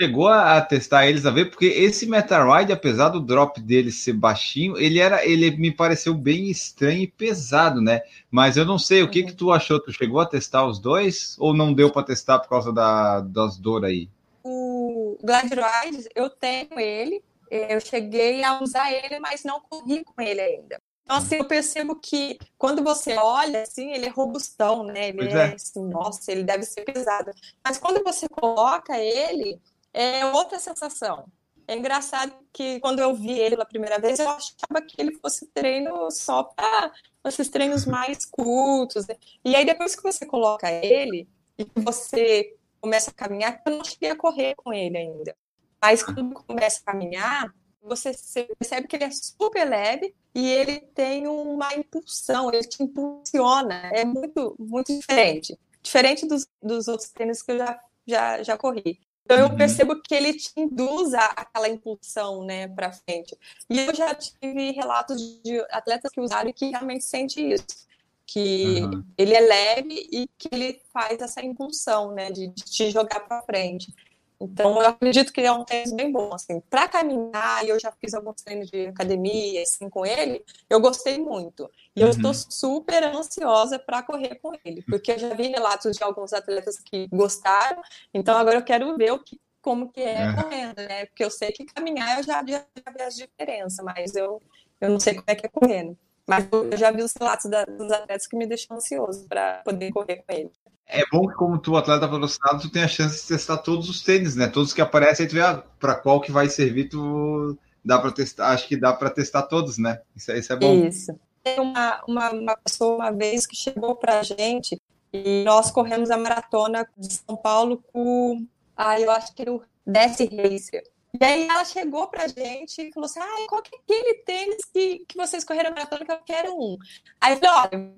Chegou a testar eles a ver, porque esse Metroid, apesar do drop dele ser baixinho, ele era, ele me pareceu bem estranho e pesado, né? Mas eu não sei, o que que tu achou? Tu chegou a testar os dois ou não deu para testar por causa da, das dores aí? O Glidride, eu tenho ele, eu cheguei a usar ele, mas não corri com ele ainda. Então, assim, eu percebo que quando você olha, assim, ele é robustão, né? Ele é. é. assim, nossa, ele deve ser pesado. Mas quando você coloca ele, é outra sensação. É engraçado que quando eu vi ele pela primeira vez, eu achava que ele fosse treino só para esses treinos mais curtos. Né? E aí, depois que você coloca ele e você começa a caminhar, eu não cheguei a correr com ele ainda. Mas quando começa a caminhar, você percebe que ele é super leve e ele tem uma impulsão, ele te impulsiona, é muito, muito diferente. Diferente dos, dos outros tênis que eu já, já, já corri. Então, eu uhum. percebo que ele te induz aquela impulsão, né, para frente. E eu já tive relatos de atletas que usaram e que realmente sente isso. Que uhum. ele é leve e que ele faz essa impulsão, né, de, de te jogar para frente. Então, eu acredito que é um tênis bem bom, assim, para caminhar, e eu já fiz alguns treinos de academia, assim, com ele, eu gostei muito. E uhum. eu estou super ansiosa para correr com ele, porque eu já vi relatos de alguns atletas que gostaram, então agora eu quero ver o que, como que é, é. correndo, né? Porque eu sei que caminhar eu já, já, já vi as diferenças, mas eu, eu não sei como é que é correndo. Mas eu já vi os relatos da, dos atletas que me deixam ansioso para poder correr com ele. É bom que, como tu, atleta velocidade, tu tem a chance de testar todos os tênis, né? Todos que aparecem, aí tu vê ah, para qual que vai servir, tu dá para testar. Acho que dá para testar todos, né? Isso, isso é bom. Isso. Tem uma, uma, uma pessoa uma vez que chegou para a gente e nós corremos a maratona de São Paulo com, ah, eu acho que era o Desce Racer. E aí ela chegou pra gente e falou assim: ah, qual que é aquele tênis que, que vocês correram a maratona que eu quero um? Aí eu falei, olha,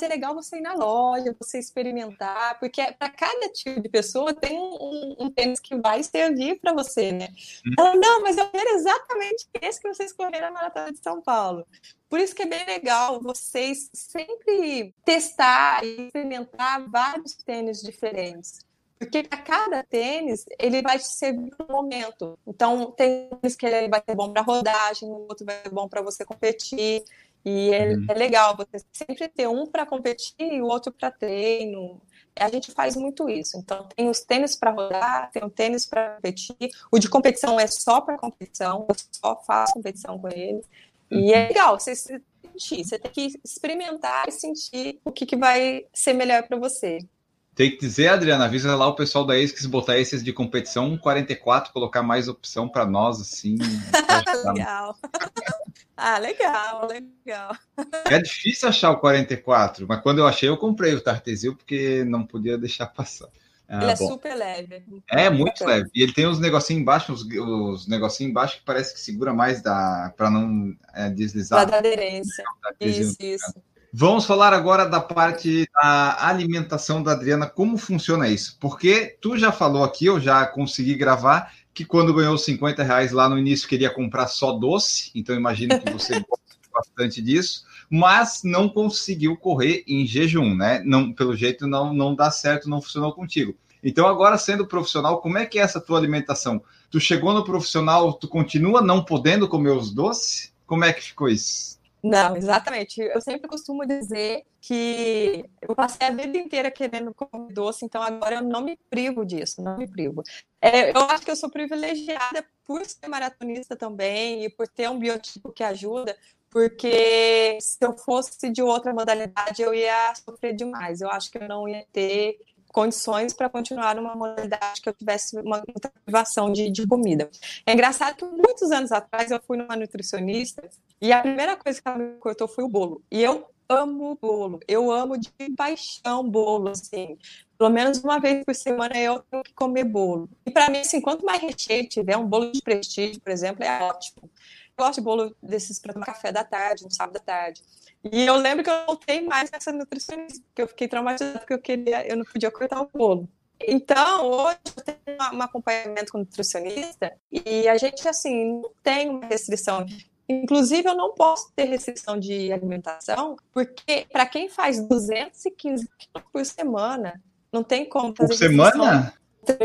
é legal você ir na loja, você experimentar, porque para cada tipo de pessoa tem um, um, tênis que vai servir para você, né? Hum. Ela, não, mas eu quero exatamente esse que você escolheu na Maratona de São Paulo. Por isso que é bem legal vocês sempre testar e experimentar vários tênis diferentes. Porque para cada tênis, ele vai te servir no momento. Então, tem tênis que ele vai ser bom para rodagem, o outro vai ser bom para você competir. E é, uhum. é, legal você sempre ter um para competir e o outro para treino. A gente faz muito isso. Então, tem os tênis para rodar, tem o tênis para competir. O de competição é só para competição, eu só faço competição com ele. E é uhum. legal você sentir, você tem que experimentar e sentir o que, que vai ser melhor para você. Tem que dizer, Adriana, avisa lá o pessoal da ASICS botar esses de competição 44, colocar mais opção para nós, assim. legal. Ah, legal, legal. É difícil achar o 44, mas quando eu achei, eu comprei o Tartesil, porque não podia deixar passar. Ah, ele é bom. super leve. É, muito leve. E ele tem uns negocinhos embaixo, os, os negocinhos embaixo que parece que segura mais da para não é, deslizar. Da aderência. Isso, isso. Vamos falar agora da parte da alimentação da Adriana, como funciona isso? Porque tu já falou aqui, eu já consegui gravar, que quando ganhou 50 reais lá no início queria comprar só doce, então imagino que você gosta bastante disso, mas não conseguiu correr em jejum, né? Não, pelo jeito não, não dá certo, não funcionou contigo. Então, agora sendo profissional, como é que é essa tua alimentação? Tu chegou no profissional, tu continua não podendo comer os doces? Como é que ficou isso? Não, exatamente. Eu sempre costumo dizer que eu passei a vida inteira querendo comer doce, então agora eu não me privo disso, não me privo. É, eu acho que eu sou privilegiada por ser maratonista também e por ter um biotipo que ajuda, porque se eu fosse de outra modalidade eu ia sofrer demais. Eu acho que eu não ia ter condições para continuar numa modalidade que eu tivesse uma privação de, de, comida. É engraçado que muitos anos atrás eu fui numa nutricionista e a primeira coisa que ela me cortou foi o bolo. E eu amo bolo, eu amo de paixão bolo, assim. Pelo menos uma vez por semana eu tenho que comer bolo. E para mim, assim, quanto mais recheio tiver, um bolo de prestígio, por exemplo, é ótimo. Gosto de bolo desses para tomar café da tarde, no sábado da tarde. E eu lembro que eu voltei mais nessa nutricionista, porque eu fiquei traumatizada porque eu queria, eu não podia cortar o bolo. Então, hoje eu tenho um acompanhamento com nutricionista e a gente, assim, não tem uma restrição. Inclusive, eu não posso ter restrição de alimentação, porque para quem faz 215 quilos por semana, não tem como fazer. Por semana?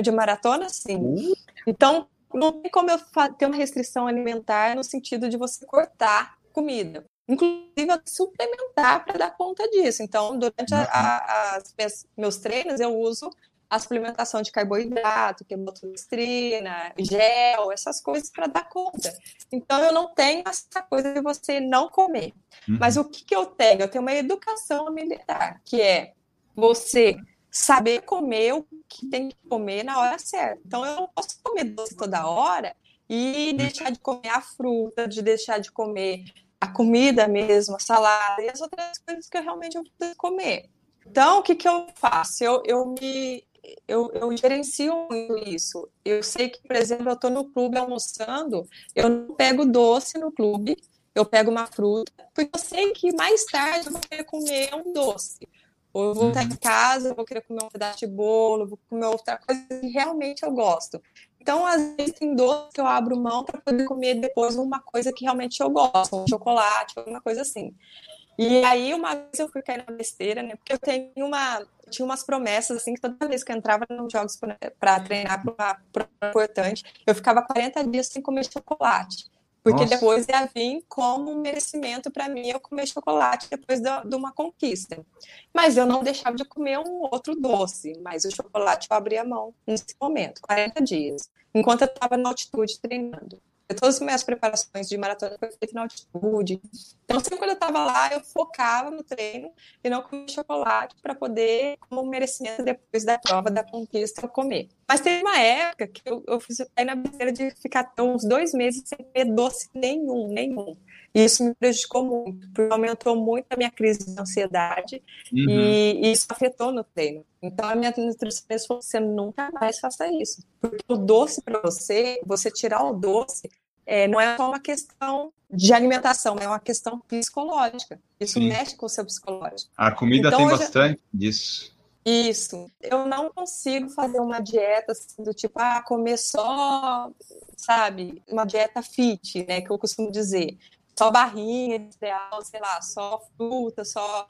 De maratona, sim. Uh. Então, não tem como eu ter uma restrição alimentar no sentido de você cortar comida inclusive suplementar para dar conta disso. Então, durante a, a, as meus treinos, eu uso a suplementação de carboidrato, quimiotolestrina, gel, essas coisas para dar conta. Então, eu não tenho essa coisa de você não comer. Uhum. Mas o que, que eu tenho? Eu tenho uma educação militar, que é você saber comer o que tem que comer na hora certa. Então, eu não posso comer doce toda hora e deixar de comer a fruta, de deixar de comer a comida mesmo, a salada e as outras coisas que eu realmente preciso comer. Então, o que, que eu faço? Eu, eu me eu, eu gerencio isso. Eu sei que, por exemplo, eu estou no clube almoçando, eu não pego doce no clube, eu pego uma fruta, porque eu sei que mais tarde eu vou comer um doce. Ou eu vou estar em uhum. casa, vou querer comer um pedaço de bolo, vou comer outra coisa que realmente eu gosto. Então, às vezes, tem doce que eu abro mão para poder comer depois uma coisa que realmente eu gosto, um chocolate, alguma coisa assim. E aí, uma vez eu fui cair na besteira, né? Porque eu tenho uma. Tinha umas promessas, assim, que toda vez que eu entrava nos jogos para treinar para uma importante, eu ficava 40 dias sem comer chocolate. Porque Nossa. depois ia vir como um merecimento para mim eu comer chocolate depois de uma conquista. Mas eu não deixava de comer um outro doce, mas o chocolate eu abria mão nesse momento, 40 dias, enquanto eu estava na altitude treinando. Todas as minhas preparações de maratona foram feitas na altitude. Então, sempre quando eu estava lá, eu focava no treino e não comia chocolate para poder, como merecimento depois da prova, da conquista, comer. Mas teve uma época que eu, eu fiz aí na besteira de ficar uns dois meses sem comer doce nenhum, nenhum. E isso me prejudicou muito, porque aumentou muito a minha crise de ansiedade uhum. e, e, isso afetou no treino. Então, a minha nutricionista falou: você nunca mais faça isso. Porque o doce para você, você tirar o doce, é, não é só uma questão de alimentação, é uma questão psicológica. Isso Sim. mexe com o seu psicológico. A comida então, tem bastante já... disso. Isso. Eu não consigo fazer uma dieta assim, do tipo, ah, comer só, sabe, uma dieta fit, né, que eu costumo dizer. Só barrinha ideal, sei lá, só fruta, só.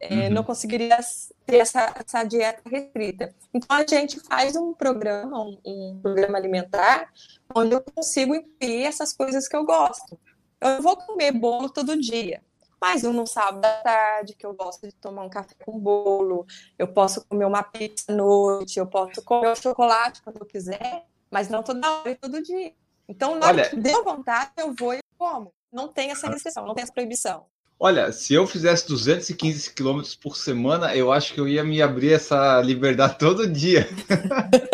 É, uhum. Não conseguiria ter essa, essa dieta restrita. Então, a gente faz um programa, um, um programa alimentar, onde eu consigo incluir essas coisas que eu gosto. Eu vou comer bolo todo dia, mas um no sábado à tarde, que eu gosto de tomar um café com bolo, eu posso comer uma pizza à noite, eu posso comer o chocolate quando eu quiser, mas não toda hora e todo dia. Então, na hora que deu vontade, eu vou e como. Não tem essa restrição, não tem essa proibição. Olha, se eu fizesse 215 quilômetros por semana, eu acho que eu ia me abrir essa liberdade todo dia.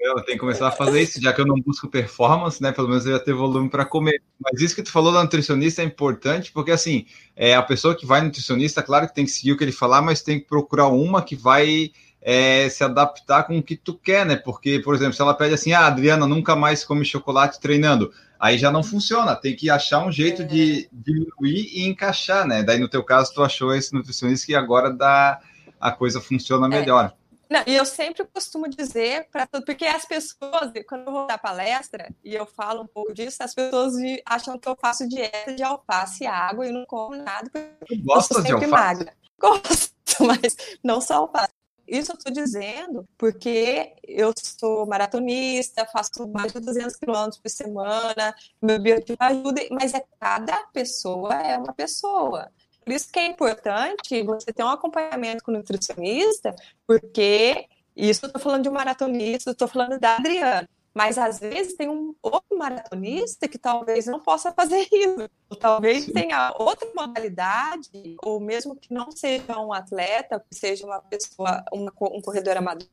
Eu tenho que começar a fazer isso, já que eu não busco performance, né? Pelo menos eu ia ter volume para comer. Mas isso que tu falou da nutricionista é importante, porque assim, é a pessoa que vai nutricionista, claro que tem que seguir o que ele falar, mas tem que procurar uma que vai é, se adaptar com o que tu quer, né? Porque, por exemplo, se ela pede assim, ah, Adriana, nunca mais come chocolate treinando, aí já não funciona. Tem que achar um jeito é. de diminuir e encaixar, né? Daí, no teu caso, tu achou esse nutricionista que agora dá a coisa funciona é. melhor. É. Não, e eu sempre costumo dizer para tudo, porque as pessoas, quando eu vou dar palestra e eu falo um pouco disso, as pessoas acham que eu faço dieta de alface e água e não como nada. Eu gosto de alface? Magra. Gosto, mas não só alface. Isso eu estou dizendo porque eu sou maratonista, faço mais de 200 quilômetros por semana, meu biotipo ajuda, mas é cada pessoa é uma pessoa. Por isso que é importante você ter um acompanhamento com o nutricionista, porque isso eu estou falando de um maratonista, estou falando da Adriana. Mas às vezes tem um outro maratonista que talvez não possa fazer isso. Ou talvez Sim. tenha outra modalidade, ou mesmo que não seja um atleta, que seja uma pessoa, uma, um corredor amador,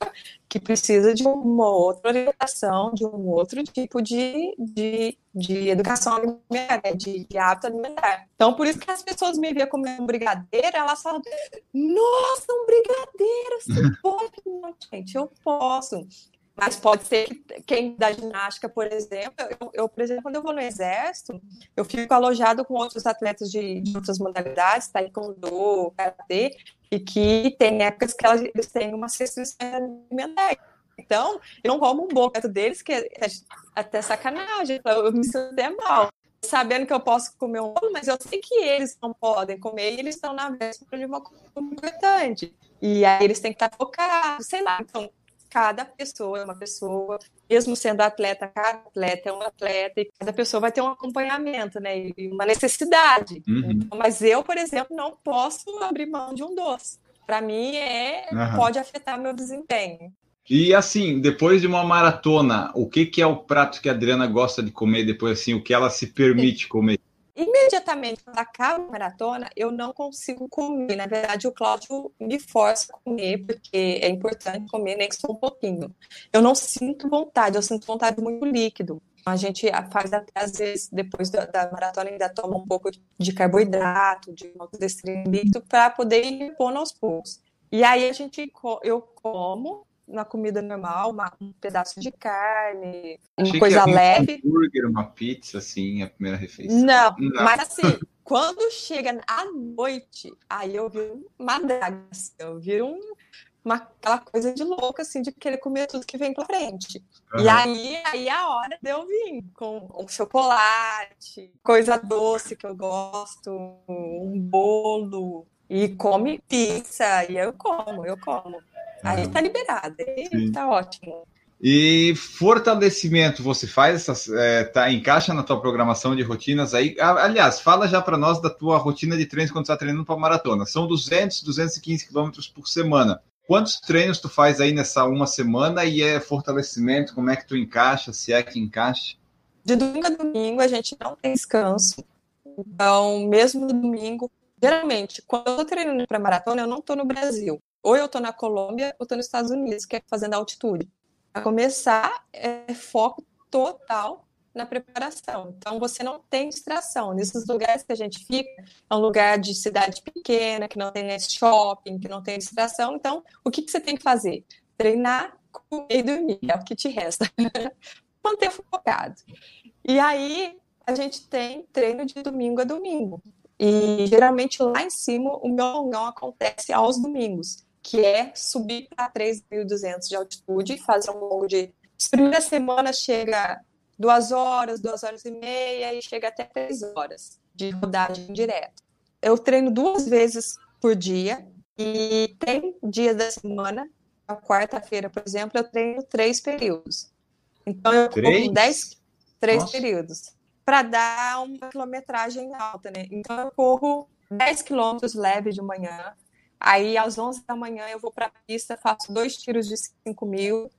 que precisa de uma outra orientação, de um outro tipo de, de, de educação alimentar, né? de, de hábito alimentar. Então, por isso que as pessoas me viam comer um brigadeiro, elas falam, nossa, um brigadeiro, você pode? Não, gente, eu posso. Mas pode ser que quem da ginástica, por exemplo, eu, eu, por exemplo, quando eu vou no exército, eu fico alojado com outros atletas de, de outras modalidades, taekwondo, karatê, e que tem épocas que elas, eles têm uma restrição alimentar. Então, eu não como um bolo perto deles, que é, é até sacanagem, eu me sinto até mal. Sabendo que eu posso comer um bolo, mas eu sei que eles não podem comer e eles estão na véspera de uma coisa importante. E aí eles têm que estar focados, sei lá. Então, cada pessoa é uma pessoa, mesmo sendo atleta, cada atleta é um atleta, e cada pessoa vai ter um acompanhamento, né? E uma necessidade. Uhum. Mas eu, por exemplo, não posso abrir mão de um doce. Para mim, é uhum. pode afetar meu desempenho. E assim, depois de uma maratona, o que, que é o prato que a Adriana gosta de comer depois, assim, o que ela se permite comer? Imediatamente quando acaba a maratona, eu não consigo comer. Na verdade, o Cláudio me força a comer, porque é importante comer, nem que só um pouquinho. Eu não sinto vontade, eu sinto vontade muito líquido. A gente faz até, às vezes, depois da, da maratona, ainda toma um pouco de carboidrato, de maltodextrina líquido, para poder ir repondo aos poucos. E aí a gente, eu como, na comida normal, uma, um pedaço de carne, uma Achei coisa leve. Um hambúrguer, uma pizza, assim, a primeira refeição. Não, Não. mas assim, quando chega à noite, aí eu viro uma draga, assim, eu viro um, uma, aquela coisa de louca, assim, de querer comer tudo que vem pra frente. Uhum. E aí, aí a hora de eu vir com um chocolate, coisa doce que eu gosto, um bolo, e come pizza, e eu como, eu como. Aí tá liberado, aí tá ótimo. E fortalecimento, você faz essas, é, tá, encaixa na tua programação de rotinas aí. Aliás, fala já para nós da tua rotina de treinos quando tu tá treinando para maratona. São 200, 215 quilômetros por semana. Quantos treinos tu faz aí nessa uma semana e é fortalecimento? Como é que tu encaixa? Se é que encaixa? De domingo a domingo a gente não tem descanso. Então, mesmo no domingo, geralmente, quando eu tô treinando para maratona, eu não tô no Brasil ou eu estou na Colômbia ou estou nos Estados Unidos, que é fazendo altitude. Para começar, é foco total na preparação. Então, você não tem distração. Nesses lugares que a gente fica, é um lugar de cidade pequena, que não tem shopping, que não tem distração. Então, o que, que você tem que fazer? Treinar, comer e dormir. É o que te resta. Manter focado. E aí a gente tem treino de domingo a domingo. E geralmente lá em cima o meu longão acontece aos domingos, que é subir para 3.200 de altitude, fazer um longo de. As primeiras semanas chega duas horas, duas horas e meia e chega até três horas de rodagem direto. Eu treino duas vezes por dia e tem dias da semana, a quarta-feira, por exemplo, eu treino três períodos. Então eu três? dez, três Nossa. períodos para dar uma quilometragem alta, né? Então eu corro 10 quilômetros leve de manhã, aí às 11 da manhã eu vou para a pista, faço dois tiros de 5 mil,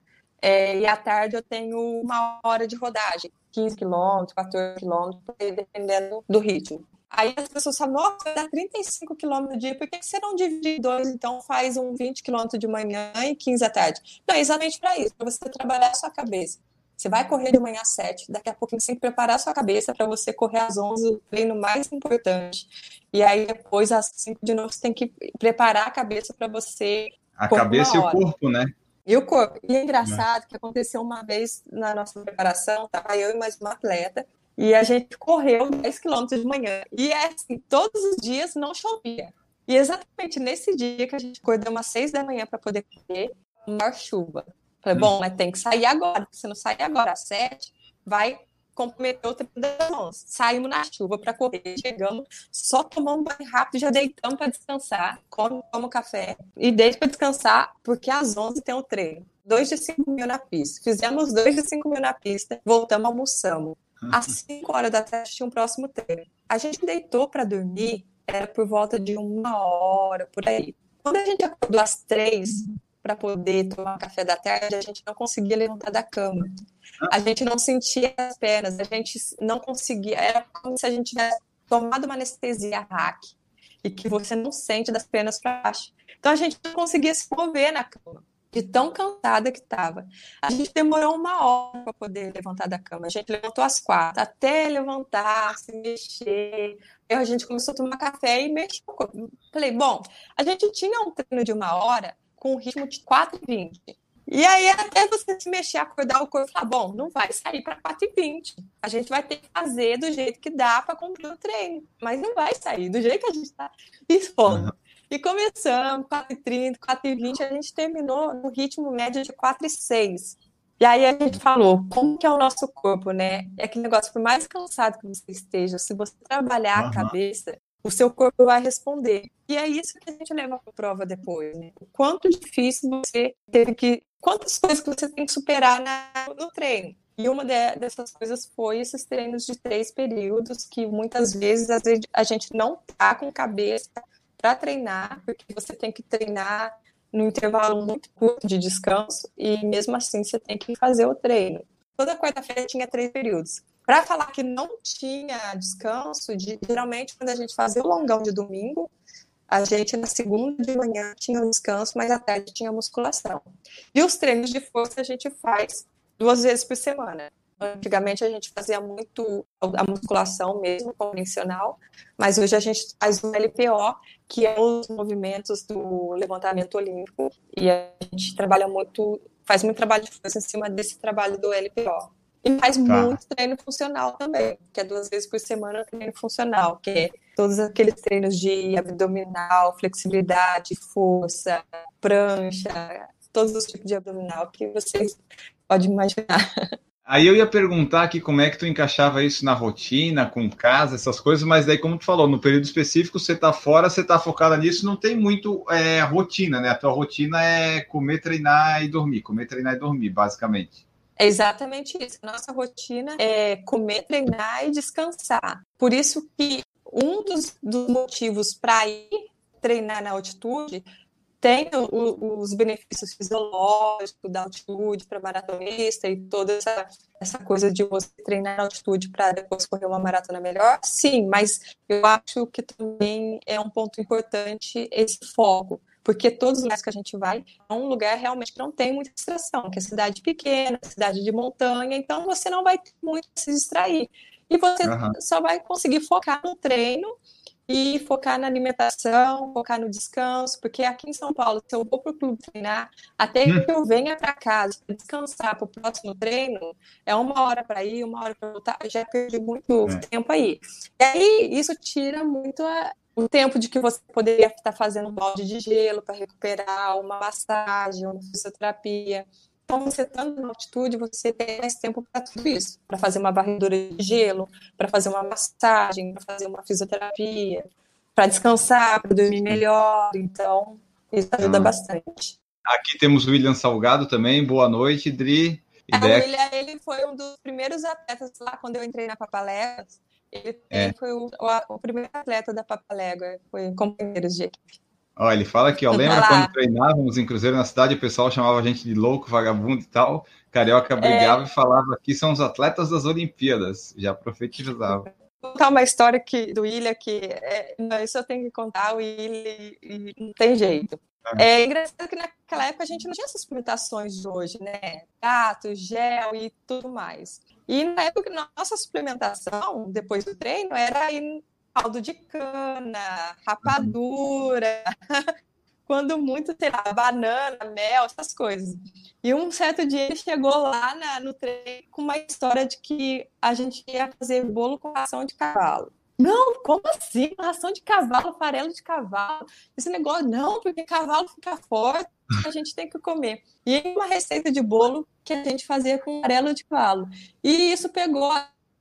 é, e à tarde eu tenho uma hora de rodagem, 15 quilômetros, 14 quilômetros, dependendo do ritmo. Aí as pessoas falam, nossa, dá 35 quilômetros no dia, por que você não divide dois, então faz um 20 quilômetros de manhã e 15 à tarde? Não, é exatamente para isso, para você trabalhar a sua cabeça. Você vai correr de manhã às 7, daqui a pouquinho você tem que preparar a sua cabeça para você correr às 11, o treino mais importante. E aí depois às 5 de novo você tem que preparar a cabeça para você. A cabeça e o corpo, né? E o corpo. E é engraçado é. que aconteceu uma vez na nossa preparação, tava eu e mais uma atleta, e a gente correu 10 quilômetros de manhã. E é assim, todos os dias não chovia. E exatamente nesse dia que a gente acordou umas 6 da manhã para poder correr, maior chuva. Falei, bom, mas tem que sair agora, porque se não sair agora às sete, vai comprometer o treino das 11. Saímos na chuva para correr, chegamos, só tomamos um banho rápido, já deitamos para descansar, come, toma café e deito para descansar, porque às 11 tem o treino. Dois de 5 mil na pista. Fizemos dois de 5 mil na pista, voltamos, almoçamos. Às 5 horas da tarde tinha um próximo treino. A gente deitou para dormir, era por volta de uma hora, por aí. Quando a gente acordou às três, para poder tomar café da tarde, a gente não conseguia levantar da cama. A gente não sentia as pernas, a gente não conseguia. Era como se a gente tivesse tomado uma anestesia hack e que você não sente das pernas para baixo. Então a gente não conseguia se mover na cama, de tão cansada que estava. A gente demorou uma hora para poder levantar da cama. A gente levantou às quatro, até levantar, se mexer. Aí a gente começou a tomar café e mexeu. Falei, bom, a gente tinha um treino de uma hora com um ritmo de 4,20. E aí, até você se mexer, acordar o corpo e falar: bom, não vai sair para 4,20. A gente vai ter que fazer do jeito que dá para cumprir o treino. Mas não vai sair do jeito que a gente está expondo. E começamos, 4,30, 4,20, a gente terminou no ritmo médio de 4,6. E aí a gente falou, como que é o nosso corpo, né? É aquele negócio, por mais cansado que você esteja, se você trabalhar uhum. a cabeça, o seu corpo vai responder. E é isso que a gente leva para a prova depois, né? O quanto difícil você teve que. Quantas coisas que você tem que superar na, no treino. E uma de, dessas coisas foi esses treinos de três períodos, que muitas vezes, a gente não tá com cabeça para treinar, porque você tem que treinar no intervalo muito curto de descanso, e mesmo assim você tem que fazer o treino. Toda quarta-feira tinha três períodos. Para falar que não tinha descanso, de, geralmente quando a gente fazia o longão de domingo, a gente na segunda de manhã tinha um descanso, mas à tarde tinha musculação. E os treinos de força a gente faz duas vezes por semana. Antigamente a gente fazia muito a musculação mesmo, convencional, mas hoje a gente faz o LPO, que é os movimentos do levantamento olímpico, e a gente trabalha muito, faz muito trabalho de força em cima desse trabalho do LPO. E faz tá. muito treino funcional também, que é duas vezes por semana treino funcional, que é todos aqueles treinos de abdominal, flexibilidade, força, prancha, todos os tipos de abdominal que vocês podem imaginar. Aí eu ia perguntar aqui como é que tu encaixava isso na rotina, com casa, essas coisas, mas daí, como tu falou, no período específico você tá fora, você tá focada nisso, não tem muito é, rotina, né? A tua rotina é comer, treinar e dormir, comer, treinar e dormir, basicamente. É exatamente isso. Nossa rotina é comer, treinar e descansar. Por isso que um dos, dos motivos para ir treinar na altitude tem o, os benefícios fisiológicos da altitude para maratonista e toda essa, essa coisa de você treinar na altitude para depois correr uma maratona melhor, sim, mas eu acho que também é um ponto importante esse foco porque todos os lugares que a gente vai é um lugar realmente que não tem muita distração, que é cidade pequena, cidade de montanha, então você não vai ter muito se distrair. E você uhum. só vai conseguir focar no treino e focar na alimentação, focar no descanso, porque aqui em São Paulo, se eu vou para o clube treinar, até hum. que eu venha para casa descansar para o próximo treino, é uma hora para ir, uma hora para voltar, eu já perdi muito é. tempo aí. E aí, isso tira muito a, o tempo de que você poderia estar fazendo um balde de gelo para recuperar, uma massagem, uma fisioterapia. Então, você estando na altitude, você tem mais tempo para tudo isso, para fazer uma varredura de gelo, para fazer uma massagem, para fazer uma fisioterapia, para descansar, para dormir melhor. Então, isso ajuda ah. bastante. Aqui temos o William Salgado também. Boa noite, Dri. É, o William, ele foi um dos primeiros atletas lá quando eu entrei na Papaléguas. Ele é. foi o, o, o, primeiro atleta da Papalégua, foi companheiros de equipe. Ó, ele fala aqui, ó, lembra quando treinávamos em Cruzeiro na cidade, o pessoal chamava a gente de louco, vagabundo e tal. Carioca é. brigava é... e falava aqui são os atletas das Olimpíadas. Já profetizava. Vou contar uma história que, do William que é, não, isso eu tenho que contar, o William e não tem jeito. É. é engraçado que naquela época a gente não tinha essas suplementações de hoje, né? Gato, gel e tudo mais. E na época, nossa suplementação, depois do treino, era ir caldo de cana, rapadura, quando muito, sei lá, banana, mel, essas coisas. E um certo dia ele chegou lá na, no trem com uma história de que a gente ia fazer bolo com ração de cavalo. Não, como assim? Ração de cavalo, farelo de cavalo. Esse negócio, não, porque cavalo fica forte, a gente tem que comer. E uma receita de bolo que a gente fazia com farelo de cavalo. E isso pegou,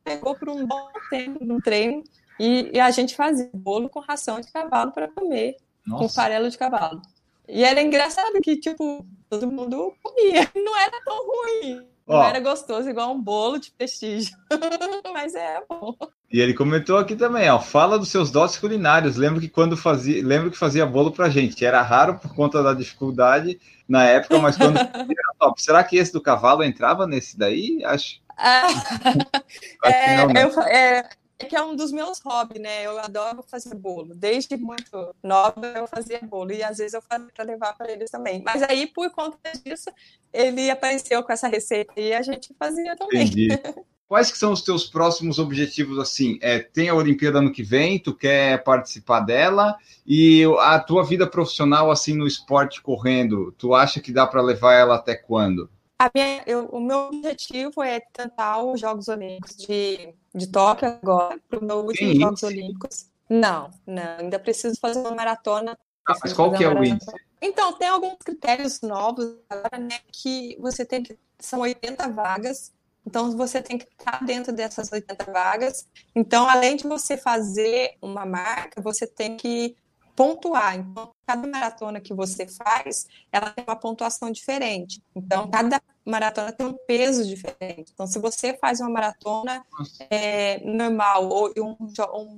pegou por um bom tempo no treino. E, e, a gente fazia bolo com ração de cavalo para comer, Nossa. com farelo de cavalo. E era engraçado que, tipo, todo mundo comia. Não era tão ruim. Não era gostoso igual um bolo de prestígio. Mas é bom. E ele comentou aqui também, ó, fala dos seus dotes culinários. Lembro que quando fazia, lembro que fazia bolo pra gente. Era raro por conta da dificuldade na época, mas quando top. Será que esse do cavalo entrava nesse daí? Acho. Ah, é, né? eu, é, é que é um dos meus hobbies, né? Eu adoro fazer bolo. Desde muito nova eu fazia bolo e às vezes eu fazia para levar para eles também. Mas aí, por conta disso, ele apareceu com essa receita e a gente fazia também. Entendi. Quais que são os teus próximos objetivos assim? É, tem a Olimpíada ano que vem, tu quer participar dela e a tua vida profissional assim no esporte correndo, tu acha que dá para levar ela até quando? Minha, eu, o meu objetivo é tentar os Jogos Olímpicos de, de Tóquio agora, para o meu último Sim. Jogos Olímpicos. Não, não, ainda preciso fazer uma maratona. Ah, mas qual que é o índice? Então, tem alguns critérios novos agora, né, que você tem que, são 80 vagas, então você tem que estar dentro dessas 80 vagas. Então, além de você fazer uma marca, você tem que pontuar. Então, cada maratona que você faz, ela tem uma pontuação diferente. Então, cada maratona tem um peso diferente. Então, se você faz uma maratona é, normal ou um,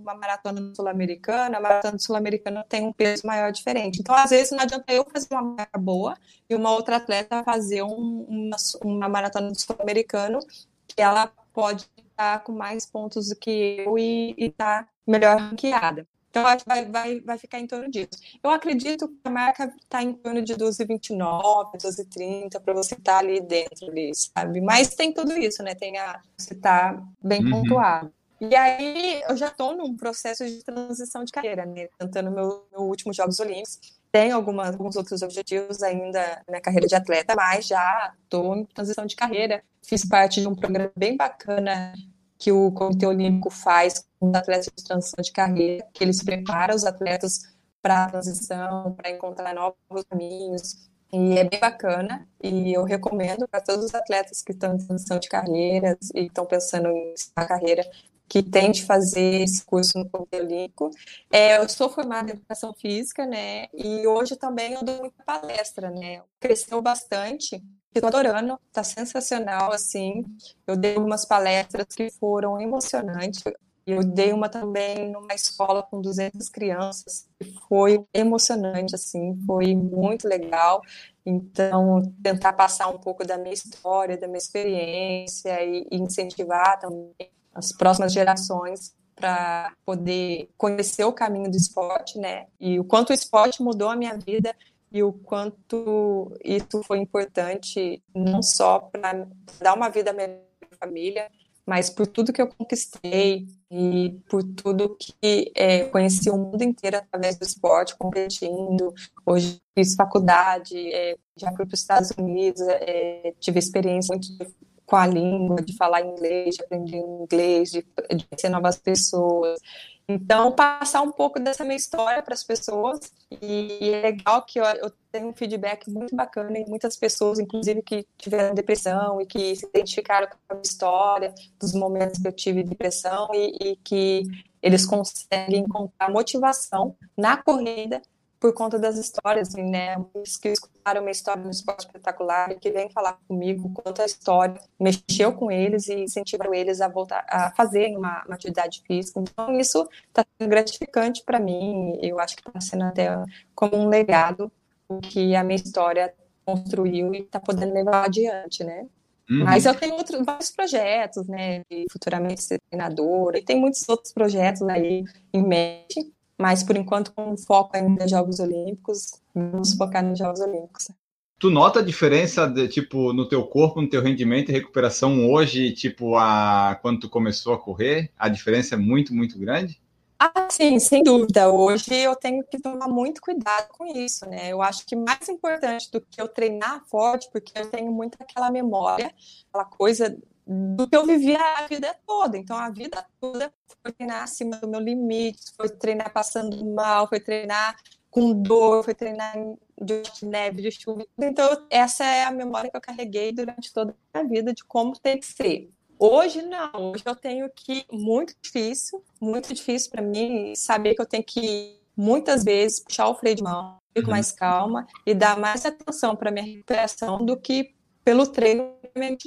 uma maratona sul-americana, a maratona sul-americana tem um peso maior diferente. Então, às vezes, não adianta eu fazer uma marca boa e uma outra atleta fazer um, uma, uma maratona sul-americano que ela pode estar com mais pontos do que eu e estar tá melhor ranqueada. Então, acho que vai, vai, vai ficar em torno disso. Eu acredito que a marca está em torno de 12,29, 12,30 para você estar tá ali dentro ali, sabe? Mas tem tudo isso, né? Tem a. Você tá bem uhum. pontuado. E aí, eu já estou num processo de transição de carreira, né? Tentando meu, meu último Jogos Olímpicos. Tenho algumas, alguns outros objetivos ainda na carreira de atleta, mas já estou em transição de carreira. Fiz parte de um programa bem bacana que o Comitê Olímpico faz com os atletas de transição de carreira, que eles preparam os atletas para a transição, para encontrar novos caminhos. E é bem bacana, e eu recomendo para todos os atletas que estão em transição de carreiras e estão pensando em a carreira, que tente fazer esse curso no Comitê Olímpico. É, eu sou formada em Educação Física, né, e hoje também eu dou muita palestra, né, cresceu bastante, Estou adorando, tá sensacional, assim. Eu dei algumas palestras que foram emocionantes. Eu dei uma também numa escola com 200 crianças, e foi emocionante, assim, foi muito legal. Então, tentar passar um pouco da minha história, da minha experiência e incentivar também as próximas gerações para poder conhecer o caminho do esporte, né? E o quanto o esporte mudou a minha vida e o quanto isso foi importante não só para dar uma vida melhor à família, mas por tudo que eu conquistei e por tudo que é, conheci o mundo inteiro através do esporte, competindo. Hoje fiz faculdade, é, já fui para os Estados Unidos, é, tive experiência muito com a língua, de falar inglês, de aprender inglês, de, de conhecer novas pessoas. Então, passar um pouco dessa minha história para as pessoas. E é legal que eu, eu, tenho um feedback muito bacana em muitas pessoas, inclusive que tiveram depressão e que se identificaram com a minha história, dos momentos que eu tive depressão e, e que eles conseguem encontrar motivação na corrida por conta das histórias, assim, né? Muitos que escutaram uma história no esporte espetacular e que vêm falar comigo quanto a história mexeu com eles e incentivaram eles a voltar a fazer uma, uma atividade física. Então, isso está sendo gratificante para mim. Eu acho que está sendo até como um legado o que a minha história construiu e está podendo levar adiante, né? Uhum. Mas eu tenho outros, vários projetos, né? De futuramente ser treinadora, e tem muitos outros projetos aí em mente mas por enquanto com foco ainda nos Jogos Olímpicos, vamos focar nos Jogos Olímpicos. Tu nota a diferença de tipo no teu corpo, no teu rendimento e recuperação hoje, tipo a quando tu começou a correr? A diferença é muito, muito grande? Ah, sim, sem dúvida. Hoje eu tenho que tomar muito cuidado com isso, né? Eu acho que mais importante do que eu treinar forte, porque eu tenho muito aquela memória, aquela coisa do que eu vivia a vida toda. Então, a vida toda foi treinar acima do meu limite, foi treinar passando mal, foi treinar com dor, foi treinar de neve, de chuva. Então, essa é a memória que eu carreguei durante toda a minha vida de como tem que ser. Hoje, não. Hoje eu tenho que, muito difícil, muito difícil para mim saber que eu tenho que, muitas vezes, puxar o freio de mão, fico uhum. mais calma e dar mais atenção para minha recuperação do que pelo treino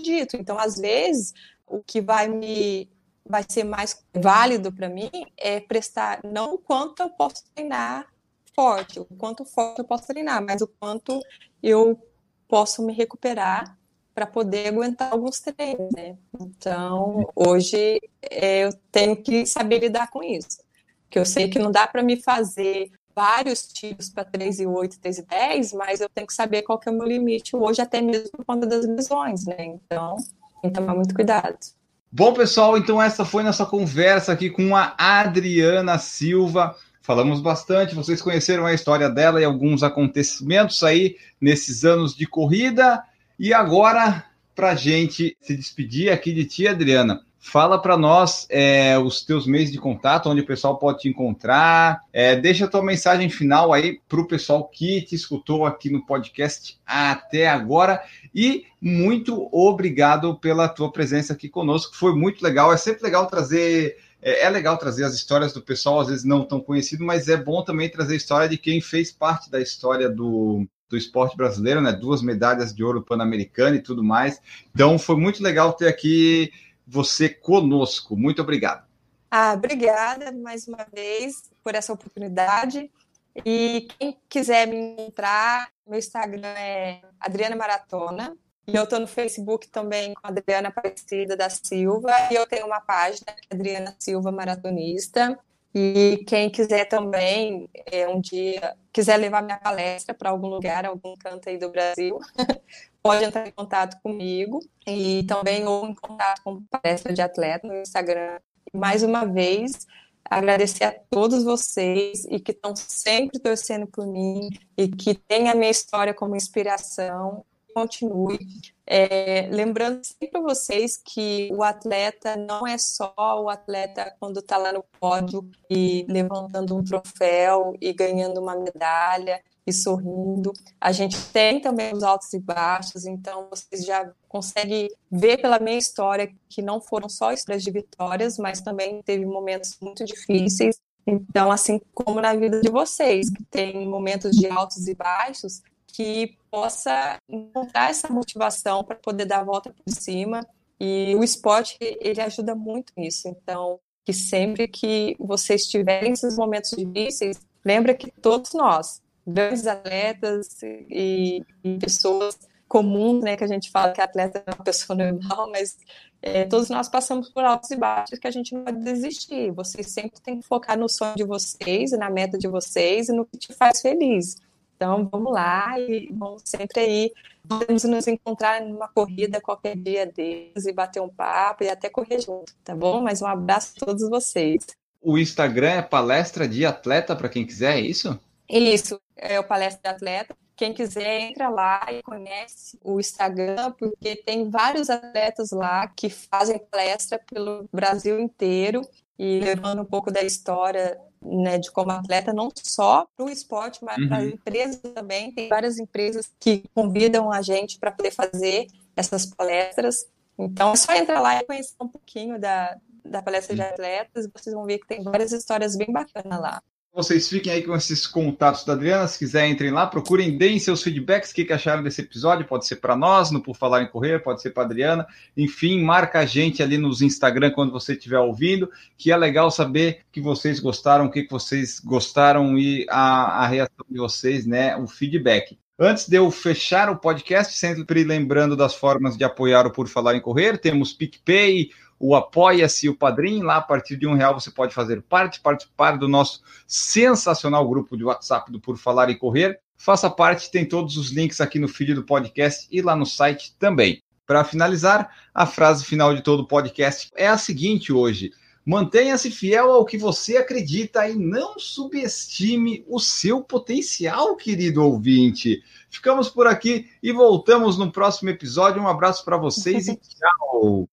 dito. Então, às vezes, o que vai me vai ser mais válido para mim é prestar não o quanto eu posso treinar forte, o quanto forte eu posso treinar, mas o quanto eu posso me recuperar para poder aguentar alguns treinos, né? Então, hoje é, eu tenho que saber lidar com isso. Que eu sei que não dá para me fazer vários tiros para 3 e 8, 3 e 10, mas eu tenho que saber qual que é o meu limite hoje, até mesmo por conta das lesões, né? Então, tem que tomar muito cuidado. Bom, pessoal, então essa foi nossa conversa aqui com a Adriana Silva. Falamos bastante, vocês conheceram a história dela e alguns acontecimentos aí nesses anos de corrida. E agora, para gente se despedir aqui de ti, Adriana, Fala para nós é, os teus meios de contato, onde o pessoal pode te encontrar. É, deixa a tua mensagem final aí para o pessoal que te escutou aqui no podcast até agora. E muito obrigado pela tua presença aqui conosco. Foi muito legal. É sempre legal trazer. É, é legal trazer as histórias do pessoal, às vezes não tão conhecido, mas é bom também trazer a história de quem fez parte da história do, do esporte brasileiro, né? Duas medalhas de ouro pan-americano e tudo mais. Então foi muito legal ter aqui você conosco. Muito obrigado. Ah, obrigada mais uma vez por essa oportunidade. E quem quiser me encontrar, meu Instagram é Adriana Maratona. E eu estou no Facebook também com Adriana Aparecida da Silva. E eu tenho uma página, é Adriana Silva Maratonista. E quem quiser também, é, um dia, quiser levar minha palestra para algum lugar, algum canto aí do Brasil, pode entrar em contato comigo e também ou em contato com palestra de atleta no Instagram. Mais uma vez, agradecer a todos vocês e que estão sempre torcendo por mim e que têm a minha história como inspiração. Continue. É, lembrando sempre a vocês que o atleta não é só o atleta quando está lá no pódio e levantando um troféu e ganhando uma medalha e sorrindo. A gente tem também os altos e baixos, então vocês já conseguem ver pela minha história que não foram só histórias de vitórias, mas também teve momentos muito difíceis. Então, assim como na vida de vocês, que tem momentos de altos e baixos, que possa encontrar essa motivação para poder dar a volta por cima. E o esporte, ele ajuda muito nisso. Então, que sempre que vocês tiverem esses momentos difíceis, lembra que todos nós grandes atletas e, e, pessoas comuns, né, que a gente fala que atleta é uma pessoa normal, mas é, todos nós passamos por altos e baixos que a gente não pode desistir. Vocês sempre têm que focar no sonho de vocês, na meta de vocês e no que te faz feliz. Então, vamos lá e vamos sempre aí. Podemos nos encontrar numa corrida qualquer dia deles e bater um papo e até correr junto, tá bom? Mas um abraço a todos vocês. O Instagram é palestra de atleta para quem quiser, é isso? Isso, é o palestra de atleta. Quem quiser, entra lá e conhece o Instagram, porque tem vários atletas lá que fazem palestra pelo Brasil inteiro e levando um pouco da história né, de como atleta, não só para o esporte, mas uhum. para as empresas também. Tem várias empresas que convidam a gente para poder fazer essas palestras. Então, é só entrar lá e conhecer um pouquinho da, da palestra de atletas, vocês vão ver que tem várias histórias bem bacanas lá. Vocês fiquem aí com esses contatos da Adriana. Se quiserem, entrem lá, procurem, deem seus feedbacks, o que, que acharam desse episódio. Pode ser para nós, no Por Falar em Correr, pode ser para Adriana. Enfim, marca a gente ali nos Instagram quando você estiver ouvindo, que é legal saber que vocês gostaram, o que, que vocês gostaram e a, a reação de vocês, né? O feedback. Antes de eu fechar o podcast, sempre lembrando das formas de apoiar o Por Falar em Correr, temos PicPay, o Apoia-se o Padrim. Lá, a partir de um real, você pode fazer parte, participar do nosso sensacional grupo de WhatsApp do Por Falar e Correr. Faça parte, tem todos os links aqui no feed do podcast e lá no site também. Para finalizar, a frase final de todo o podcast é a seguinte hoje. Mantenha-se fiel ao que você acredita e não subestime o seu potencial, querido ouvinte. Ficamos por aqui e voltamos no próximo episódio. Um abraço para vocês e tchau.